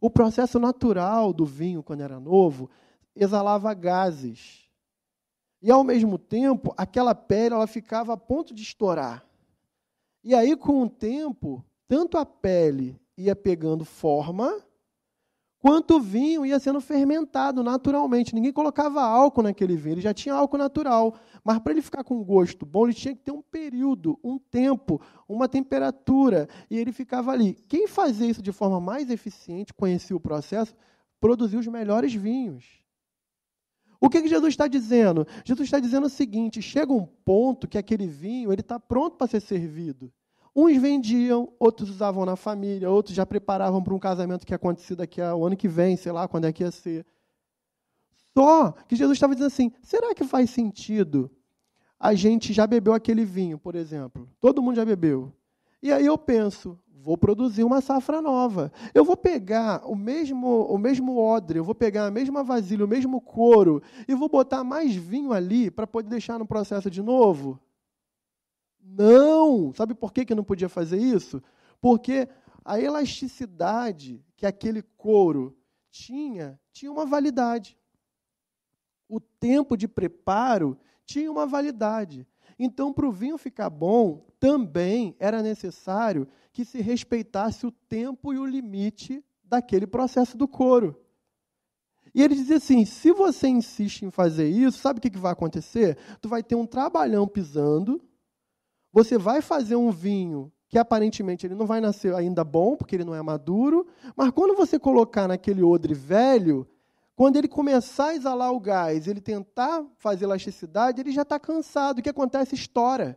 O processo natural do vinho, quando era novo, exalava gases. E, ao mesmo tempo, aquela pele ela ficava a ponto de estourar. E aí, com o tempo, tanto a pele ia pegando forma, quanto o vinho ia sendo fermentado naturalmente. Ninguém colocava álcool naquele vinho, ele já tinha álcool natural. Mas para ele ficar com gosto bom, ele tinha que ter um período, um tempo, uma temperatura, e ele ficava ali. Quem fazia isso de forma mais eficiente, conhecia o processo, produzia os melhores vinhos. O que, que Jesus está dizendo? Jesus está dizendo o seguinte: chega um ponto que aquele vinho ele está pronto para ser servido. Uns vendiam, outros usavam na família, outros já preparavam para um casamento que ia acontecer daqui ao ano que vem, sei lá quando é que ia ser. Só que Jesus estava dizendo assim: será que faz sentido a gente já bebeu aquele vinho, por exemplo? Todo mundo já bebeu. E aí eu penso, vou produzir uma safra nova. Eu vou pegar o mesmo, o mesmo odre, eu vou pegar a mesma vasilha, o mesmo couro, e vou botar mais vinho ali para poder deixar no processo de novo? Não! Sabe por que, que não podia fazer isso? Porque a elasticidade que aquele couro tinha, tinha uma validade. O tempo de preparo tinha uma validade. Então, para o vinho ficar bom, também era necessário que se respeitasse o tempo e o limite daquele processo do couro. E ele dizia assim: se você insiste em fazer isso, sabe o que vai acontecer? Tu vai ter um trabalhão pisando, você vai fazer um vinho que aparentemente ele não vai nascer ainda bom, porque ele não é maduro, mas quando você colocar naquele odre velho, Quando ele começar a exalar o gás, ele tentar fazer elasticidade, ele já está cansado. O que acontece? Estoura.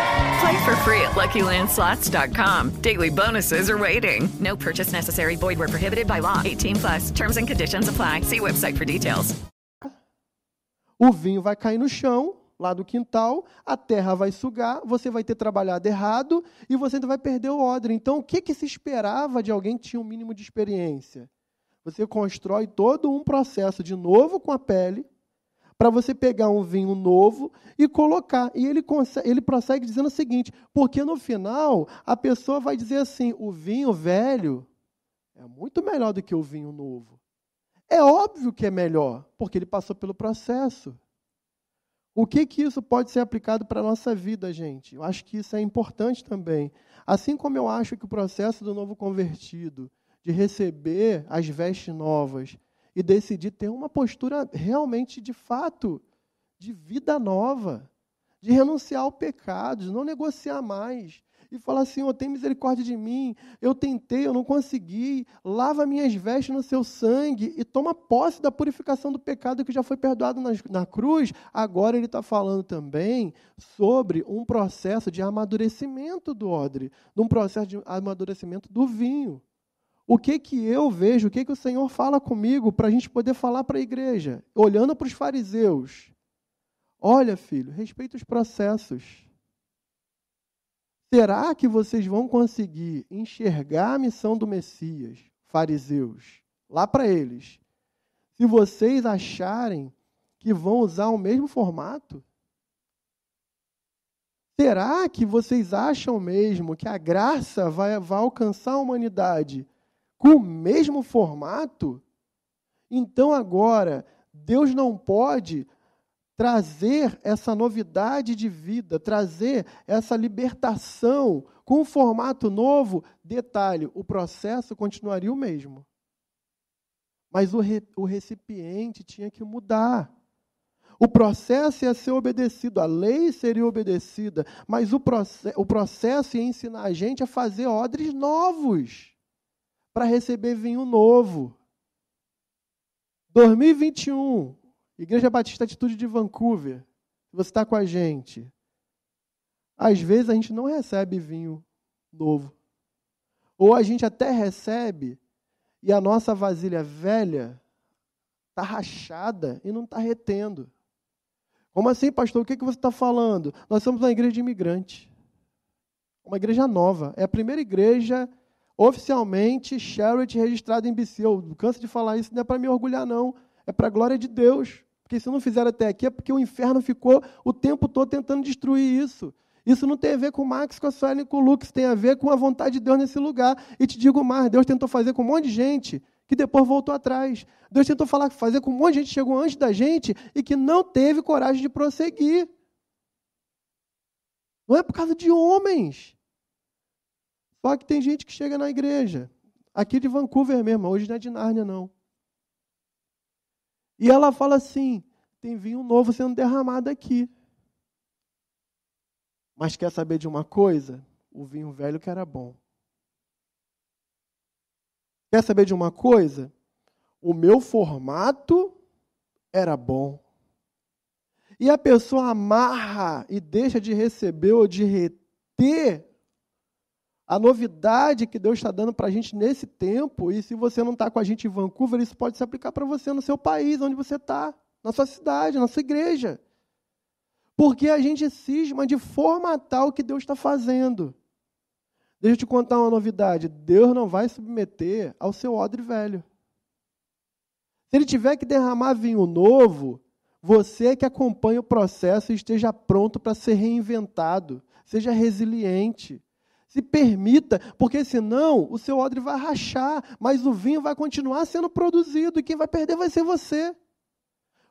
Play for free at LuckyLandSlots.com. Daily bonuses are waiting. No purchase necessary. Void where prohibited by law. 18 plus. Terms and conditions apply. See website for details. O vinho vai cair no chão, lá do quintal, a terra vai sugar, você vai ter trabalhado errado e você ainda vai perder o odre. Então, o que, que se esperava de alguém que tinha um mínimo de experiência? Você constrói todo um processo de novo com a pele, para você pegar um vinho novo e colocar. E ele, ele prossegue dizendo o seguinte: porque no final a pessoa vai dizer assim: o vinho velho é muito melhor do que o vinho novo. É óbvio que é melhor, porque ele passou pelo processo. O que que isso pode ser aplicado para a nossa vida, gente? Eu acho que isso é importante também. Assim como eu acho que o processo do novo convertido, de receber as vestes novas, e decidir ter uma postura realmente, de fato, de vida nova, de renunciar ao pecado, de não negociar mais. E falar assim, oh, tem misericórdia de mim, eu tentei, eu não consegui, lava minhas vestes no seu sangue e toma posse da purificação do pecado que já foi perdoado na, na cruz. Agora ele está falando também sobre um processo de amadurecimento do odre, de um processo de amadurecimento do vinho. O que que eu vejo, o que que o Senhor fala comigo para a gente poder falar para a igreja? Olhando para os fariseus. Olha, filho, respeita os processos. Será que vocês vão conseguir enxergar a missão do Messias, fariseus, lá para eles, se vocês acharem que vão usar o mesmo formato? Será que vocês acham mesmo que a graça vai, vai alcançar a humanidade com o mesmo formato? Então agora, Deus não pode trazer essa novidade de vida, trazer essa libertação com um formato novo. Detalhe: o processo continuaria o mesmo. Mas o, re, o recipiente tinha que mudar. O processo ia ser obedecido, a lei seria obedecida, mas o, proce o processo ia ensinar a gente a fazer odres novos para receber vinho novo. 2021, Igreja Batista Atitude de Vancouver, você está com a gente. Às vezes a gente não recebe vinho novo. Ou a gente até recebe e a nossa vasilha velha está rachada e não está retendo. Como assim, pastor? O que, que você está falando? Nós somos uma igreja de imigrantes. Uma igreja nova. É a primeira igreja oficialmente charity registrada em BC. Eu canso de falar isso, não é para me orgulhar, não. É para a glória de Deus. Porque se não fizeram até aqui é porque o inferno ficou o tempo todo tentando destruir isso. Isso não tem a ver com o Max, com a Suelen, com o Lucas, tem a ver com a vontade de Deus nesse lugar. E te digo mais, Deus tentou fazer com um monte de gente que depois voltou atrás. Deus tentou falar, fazer com um monte de gente que chegou antes da gente e que não teve coragem de prosseguir. Não é por causa de homens. Só que tem gente que chega na igreja, aqui de Vancouver mesmo, hoje não é de Nárnia, não. E ela fala assim: tem vinho novo sendo derramado aqui. Mas quer saber de uma coisa? O vinho velho que era bom. Quer saber de uma coisa? O meu formato era bom. E a pessoa amarra e deixa de receber ou de reter a novidade que Deus está dando para a gente nesse tempo, e se você não está com a gente em Vancouver, isso pode se aplicar para você no seu país, onde você está, na sua cidade, na sua igreja. Porque a gente cisma de formatar o que Deus está fazendo. Deixa eu te contar uma novidade: Deus não vai submeter ao seu odre velho. Se ele tiver que derramar vinho novo, você que acompanha o processo esteja pronto para ser reinventado, seja resiliente. Se permita, porque senão o seu odre vai rachar, mas o vinho vai continuar sendo produzido e quem vai perder vai ser você.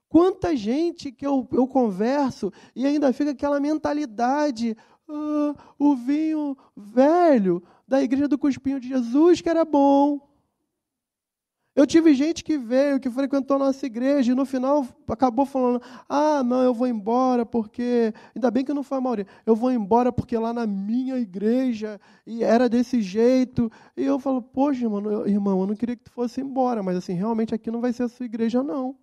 Quanta gente que eu, eu converso e ainda fica aquela mentalidade, ah, o vinho velho da igreja do Cuspinho de Jesus que era bom. Eu tive gente que veio, que frequentou a nossa igreja, e no final acabou falando: Ah, não, eu vou embora porque. Ainda bem que não foi a maioria. Eu vou embora porque lá na minha igreja e era desse jeito. E eu falo: Poxa, irmão, irmão, eu não queria que tu fosse embora, mas assim, realmente aqui não vai ser a sua igreja, não.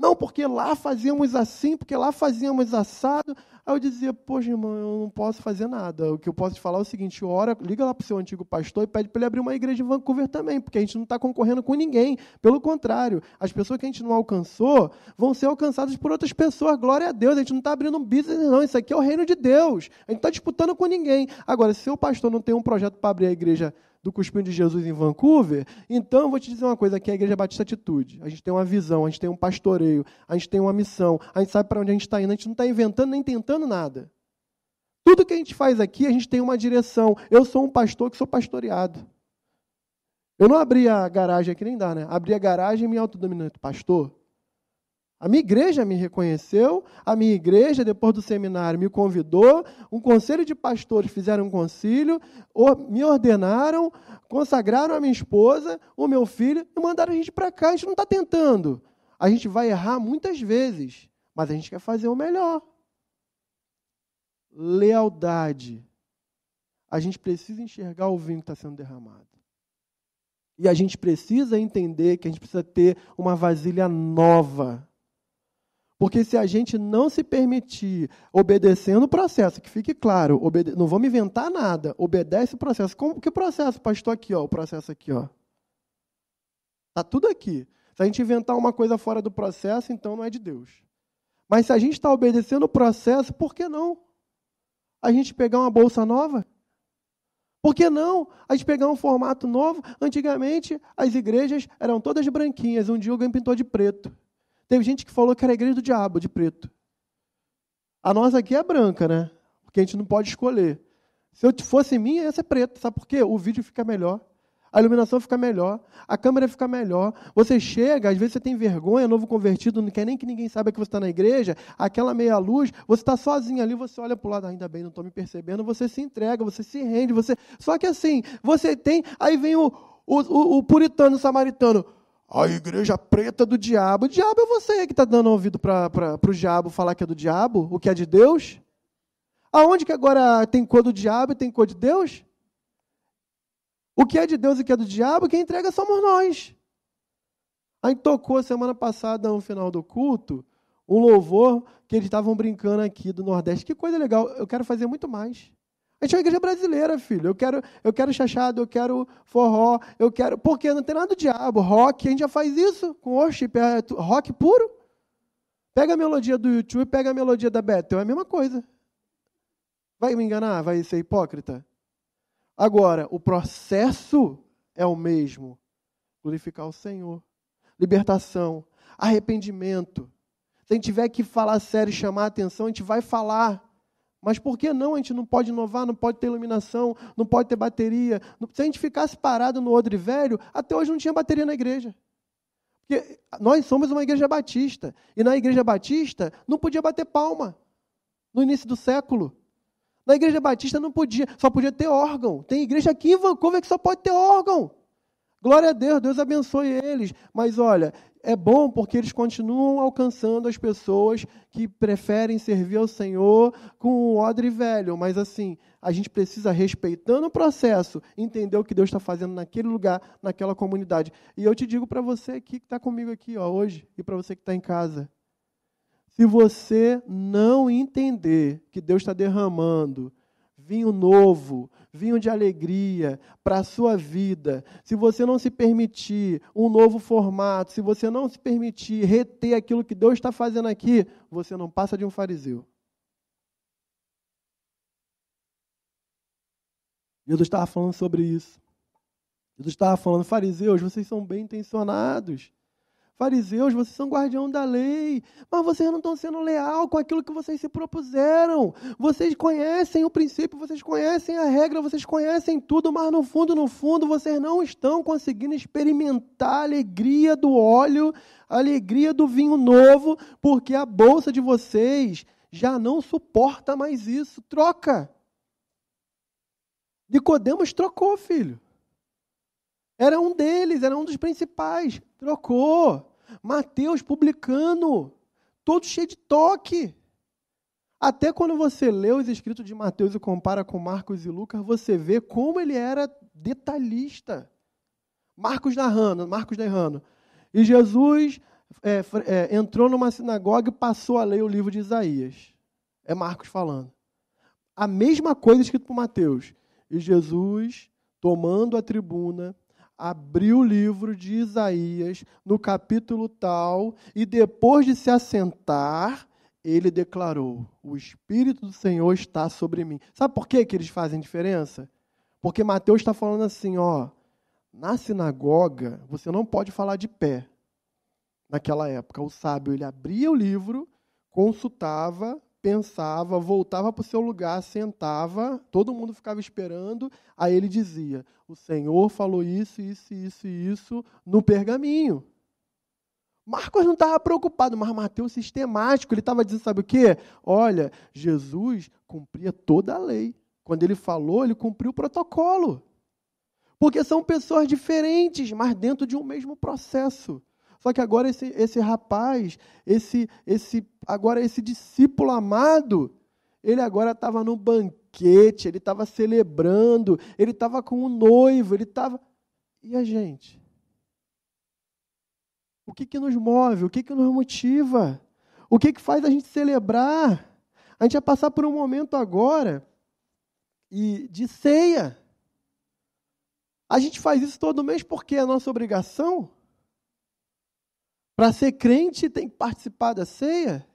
Não, porque lá fazíamos assim, porque lá fazíamos assado. Aí eu dizia, poxa, irmão, eu não posso fazer nada. O que eu posso te falar é o seguinte: ora, liga lá para o seu antigo pastor e pede para ele abrir uma igreja em Vancouver também, porque a gente não está concorrendo com ninguém. Pelo contrário, as pessoas que a gente não alcançou vão ser alcançadas por outras pessoas. Glória a Deus, a gente não está abrindo um business, não. Isso aqui é o reino de Deus. A gente está disputando com ninguém. Agora, se o seu pastor não tem um projeto para abrir a igreja do Cuspinho de Jesus em Vancouver, então eu vou te dizer uma coisa, aqui é a Igreja Batista Atitude. A gente tem uma visão, a gente tem um pastoreio, a gente tem uma missão, a gente sabe para onde a gente está indo, a gente não está inventando nem tentando nada. Tudo que a gente faz aqui, a gente tem uma direção. Eu sou um pastor que sou pastoreado. Eu não abri a garagem aqui, nem dá, né? Abri a garagem e me autodominante. Pastor, a minha igreja me reconheceu, a minha igreja, depois do seminário, me convidou, um conselho de pastores fizeram um concílio, me ordenaram, consagraram a minha esposa, o meu filho, e mandaram a gente para cá. A gente não está tentando. A gente vai errar muitas vezes, mas a gente quer fazer o melhor. Lealdade. A gente precisa enxergar o vinho que está sendo derramado. E a gente precisa entender que a gente precisa ter uma vasilha nova porque se a gente não se permitir obedecendo o processo, que fique claro, não vamos inventar nada, obedece o processo. Como que processo, pastor? Aqui, ó, o processo aqui, ó. Tá tudo aqui. Se a gente inventar uma coisa fora do processo, então não é de Deus. Mas se a gente está obedecendo o processo, por que não? A gente pegar uma bolsa nova? Por que não a gente pegar um formato novo? Antigamente, as igrejas eram todas branquinhas. Um dia alguém pintou de preto. Teve gente que falou que era a igreja do diabo, de preto. A nossa aqui é branca, né? Porque a gente não pode escolher. Se eu fosse minha, ia ser preto. Sabe por quê? O vídeo fica melhor. A iluminação fica melhor, a câmera fica melhor. Você chega, às vezes você tem vergonha, novo convertido, não quer nem que ninguém saiba que você está na igreja, aquela meia luz, você está sozinho ali, você olha para o lado, ainda bem, não estou me percebendo, você se entrega, você se rende, você. Só que assim, você tem. Aí vem o, o, o, o puritano samaritano. A igreja preta do diabo. O diabo é você que está dando ouvido para o diabo falar que é do diabo, o que é de Deus? Aonde que agora tem cor do diabo e tem cor de Deus? O que é de Deus e o que é do diabo, quem entrega somos nós. Aí tocou semana passada, no final do culto, um louvor que eles estavam brincando aqui do Nordeste. Que coisa legal, eu quero fazer muito mais. A gente é uma igreja brasileira, filho. Eu quero, eu quero chachado, eu quero forró, eu quero. Porque não tem nada do diabo. Rock, a gente já faz isso com worship, é rock puro. Pega a melodia do YouTube, pega a melodia da Bethel, é a mesma coisa. Vai me enganar? Vai ser hipócrita? Agora, o processo é o mesmo. Glorificar o Senhor. Libertação, arrependimento. Se a gente tiver que falar sério e chamar a atenção, a gente vai falar. Mas por que não? A gente não pode inovar, não pode ter iluminação, não pode ter bateria. Se a gente ficasse parado no odre velho, até hoje não tinha bateria na igreja. Porque nós somos uma igreja batista. E na igreja batista não podia bater palma no início do século. Na igreja batista não podia, só podia ter órgão. Tem igreja aqui em Vancouver que só pode ter órgão. Glória a Deus, Deus abençoe eles. Mas olha, é bom porque eles continuam alcançando as pessoas que preferem servir ao Senhor com o odre velho. Mas assim, a gente precisa, respeitando o processo, entender o que Deus está fazendo naquele lugar, naquela comunidade. E eu te digo para você aqui que está comigo aqui ó, hoje, e para você que está em casa. Se você não entender que Deus está derramando vinho novo, vinho de alegria para a sua vida, se você não se permitir um novo formato, se você não se permitir reter aquilo que Deus está fazendo aqui, você não passa de um fariseu. Jesus estava falando sobre isso. Jesus estava falando, fariseus, vocês são bem intencionados. Fariseus, vocês são guardião da lei, mas vocês não estão sendo leal com aquilo que vocês se propuseram. Vocês conhecem o princípio, vocês conhecem a regra, vocês conhecem tudo, mas no fundo, no fundo, vocês não estão conseguindo experimentar a alegria do óleo, a alegria do vinho novo, porque a bolsa de vocês já não suporta mais isso. Troca. Nicodemos trocou, filho. Era um deles, era um dos principais. Trocou. Mateus publicano, todo cheio de toque. Até quando você lê os escritos de Mateus e compara com Marcos e Lucas, você vê como ele era detalhista. Marcos narrando, Marcos narrando. E Jesus é, é, entrou numa sinagoga e passou a ler o livro de Isaías. É Marcos falando. A mesma coisa escrito por Mateus. E Jesus, tomando a tribuna, abriu o livro de Isaías no capítulo tal, e depois de se assentar, ele declarou: O Espírito do Senhor está sobre mim. Sabe por que, que eles fazem diferença? Porque Mateus está falando assim: ó, na sinagoga você não pode falar de pé. Naquela época, o sábio ele abria o livro, consultava, pensava, voltava para o seu lugar, sentava, todo mundo ficava esperando, aí ele dizia: O Senhor falou isso, isso, isso e isso no pergaminho. Marcos não estava preocupado, mas Mateus sistemático, ele estava dizendo, sabe o quê? Olha, Jesus cumpria toda a lei. Quando ele falou, ele cumpriu o protocolo. Porque são pessoas diferentes, mas dentro de um mesmo processo. Só que agora esse, esse rapaz, esse, esse, agora esse discípulo amado, ele agora estava no banquete, ele estava celebrando, ele estava com o noivo, ele estava. E a gente? O que, que nos move? O que, que nos motiva? O que, que faz a gente celebrar? A gente vai passar por um momento agora e de ceia. A gente faz isso todo mês porque é a nossa obrigação? Para ser crente, tem que participar da ceia?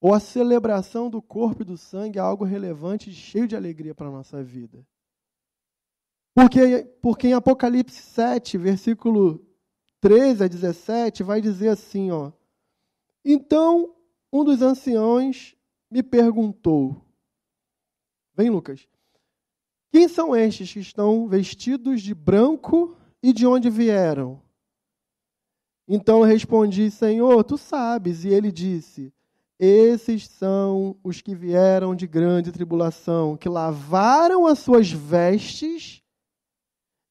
Ou a celebração do corpo e do sangue é algo relevante e cheio de alegria para a nossa vida? Porque, porque em Apocalipse 7, versículo 13 a 17, vai dizer assim: ó, Então um dos anciãos me perguntou: Vem, Lucas. Quem são estes que estão vestidos de branco e de onde vieram? Então respondi: Senhor, tu sabes. E ele disse: Esses são os que vieram de grande tribulação, que lavaram as suas vestes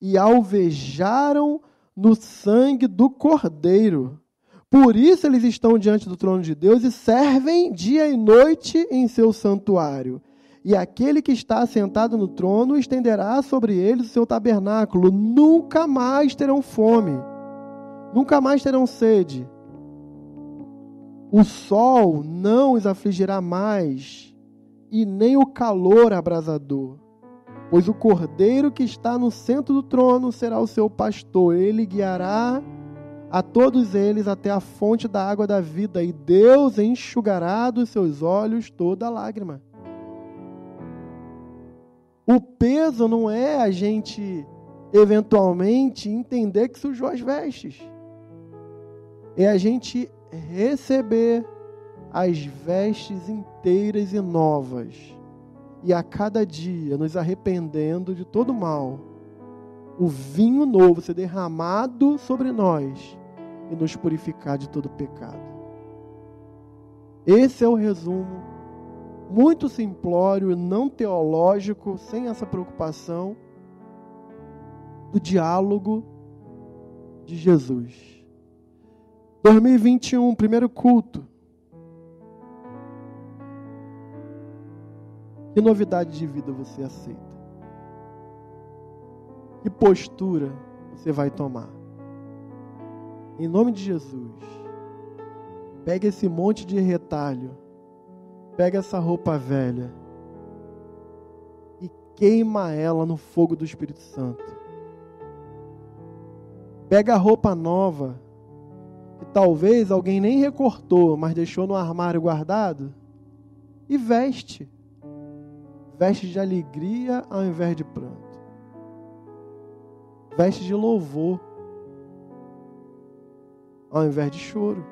e alvejaram no sangue do Cordeiro. Por isso eles estão diante do trono de Deus e servem dia e noite em seu santuário. E aquele que está sentado no trono estenderá sobre eles o seu tabernáculo. Nunca mais terão fome nunca mais terão sede. O sol não os afligirá mais, e nem o calor abrasador. Pois o cordeiro que está no centro do trono será o seu pastor, ele guiará a todos eles até a fonte da água da vida, e Deus enxugará dos seus olhos toda lágrima. O peso não é a gente eventualmente entender que sujou as vestes é a gente receber as vestes inteiras e novas, e a cada dia nos arrependendo de todo mal, o vinho novo ser derramado sobre nós e nos purificar de todo pecado. Esse é o resumo, muito simplório e não teológico, sem essa preocupação, do diálogo de Jesus. 2021, primeiro culto. Que novidade de vida você aceita? Que postura você vai tomar? Em nome de Jesus, pega esse monte de retalho, pega essa roupa velha e queima ela no fogo do Espírito Santo. Pega a roupa nova que talvez alguém nem recortou, mas deixou no armário guardado, e veste. vestes de alegria ao invés de pranto, vestes de louvor ao invés de choro,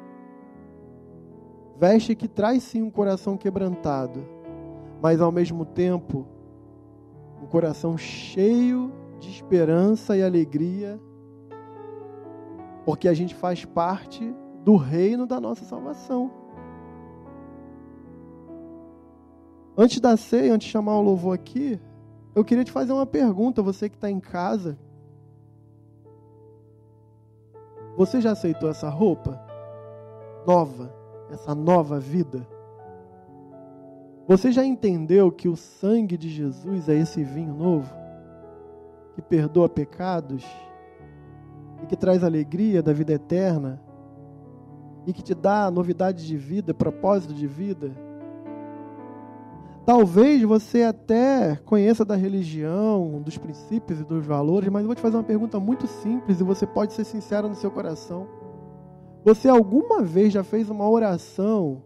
veste que traz sim um coração quebrantado, mas ao mesmo tempo um coração cheio de esperança e alegria, porque a gente faz parte do reino da nossa salvação. Antes da ceia, antes de chamar o louvor aqui, eu queria te fazer uma pergunta, você que está em casa. Você já aceitou essa roupa nova, essa nova vida? Você já entendeu que o sangue de Jesus é esse vinho novo? Que perdoa pecados e que traz alegria da vida eterna e que te dá novidade de vida, propósito de vida? Talvez você até conheça da religião, dos princípios e dos valores, mas eu vou te fazer uma pergunta muito simples e você pode ser sincero no seu coração. Você alguma vez já fez uma oração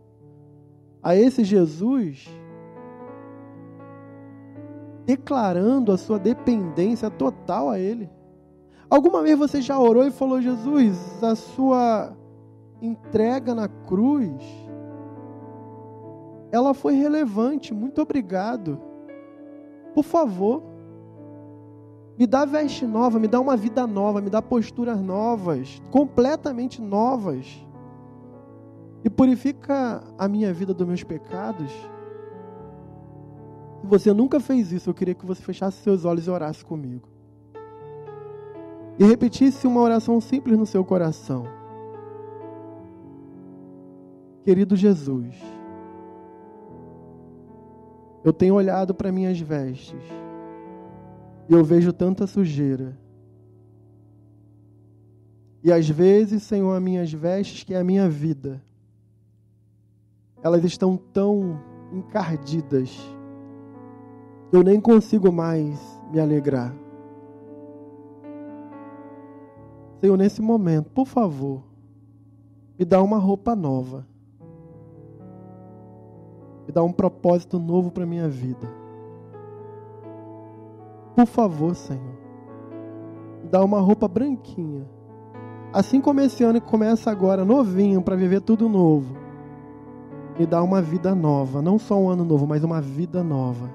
a esse Jesus declarando a sua dependência total a Ele? Alguma vez você já orou e falou: Jesus, a sua entrega na cruz ela foi relevante. Muito obrigado. Por favor, me dá veste nova, me dá uma vida nova, me dá posturas novas, completamente novas. E purifica a minha vida dos meus pecados. Se você nunca fez isso, eu queria que você fechasse seus olhos e orasse comigo. E repetisse uma oração simples no seu coração. Querido Jesus, eu tenho olhado para minhas vestes e eu vejo tanta sujeira. E às vezes, Senhor, as minhas vestes, que é a minha vida, elas estão tão encardidas, eu nem consigo mais me alegrar. Senhor, nesse momento, por favor, me dá uma roupa nova e dá um propósito novo para minha vida. Por favor, Senhor, me dá uma roupa branquinha. Assim como esse ano que começa agora, novinho, para viver tudo novo. Me dá uma vida nova, não só um ano novo, mas uma vida nova.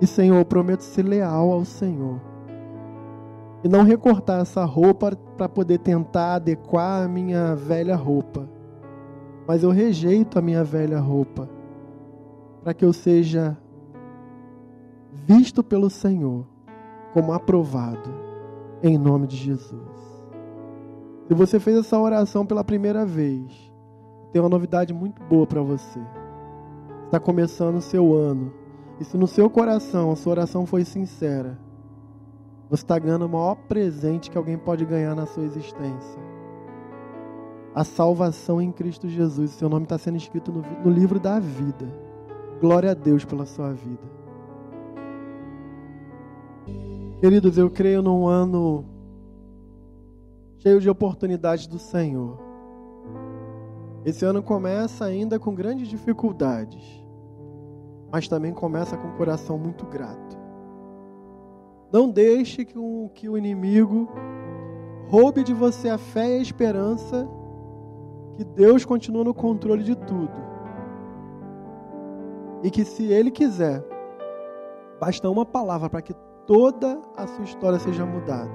E Senhor, eu prometo ser leal ao Senhor. E não recortar essa roupa para poder tentar adequar a minha velha roupa mas eu rejeito a minha velha roupa, para que eu seja visto pelo Senhor como aprovado, em nome de Jesus. Se você fez essa oração pela primeira vez, tem uma novidade muito boa para você. Está começando o seu ano. E se no seu coração a sua oração foi sincera, você está ganhando o maior presente que alguém pode ganhar na sua existência a salvação em Cristo Jesus. Seu nome está sendo escrito no, no livro da vida. Glória a Deus pela sua vida. Queridos, eu creio num ano cheio de oportunidades do Senhor. Esse ano começa ainda com grandes dificuldades, mas também começa com um coração muito grato. Não deixe que, um, que o inimigo roube de você a fé e a esperança que Deus continua no controle de tudo. E que se Ele quiser, basta uma palavra para que toda a sua história seja mudada.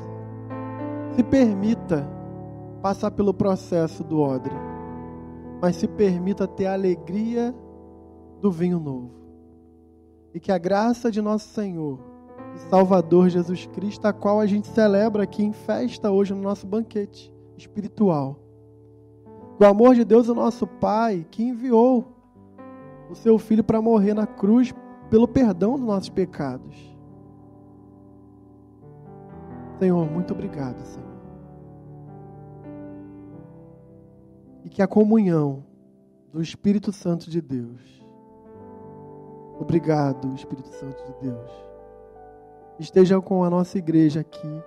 Se permita passar pelo processo do odre, mas se permita ter a alegria do vinho novo. E que a graça de nosso Senhor e Salvador Jesus Cristo, a qual a gente celebra aqui em festa hoje no nosso banquete espiritual, do amor de Deus, o nosso Pai, que enviou o seu Filho para morrer na cruz pelo perdão dos nossos pecados. Senhor, muito obrigado, Senhor. E que a comunhão do Espírito Santo de Deus, obrigado, Espírito Santo de Deus, esteja com a nossa igreja aqui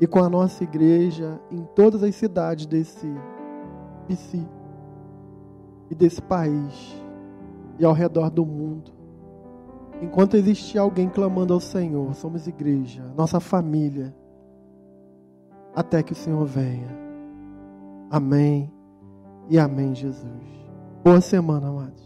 e com a nossa igreja em todas as cidades desse e desse país. e ao redor do mundo. Enquanto existir alguém clamando ao Senhor, somos igreja, nossa família, até que o Senhor venha. Amém e amém, Jesus. Boa semana, amados.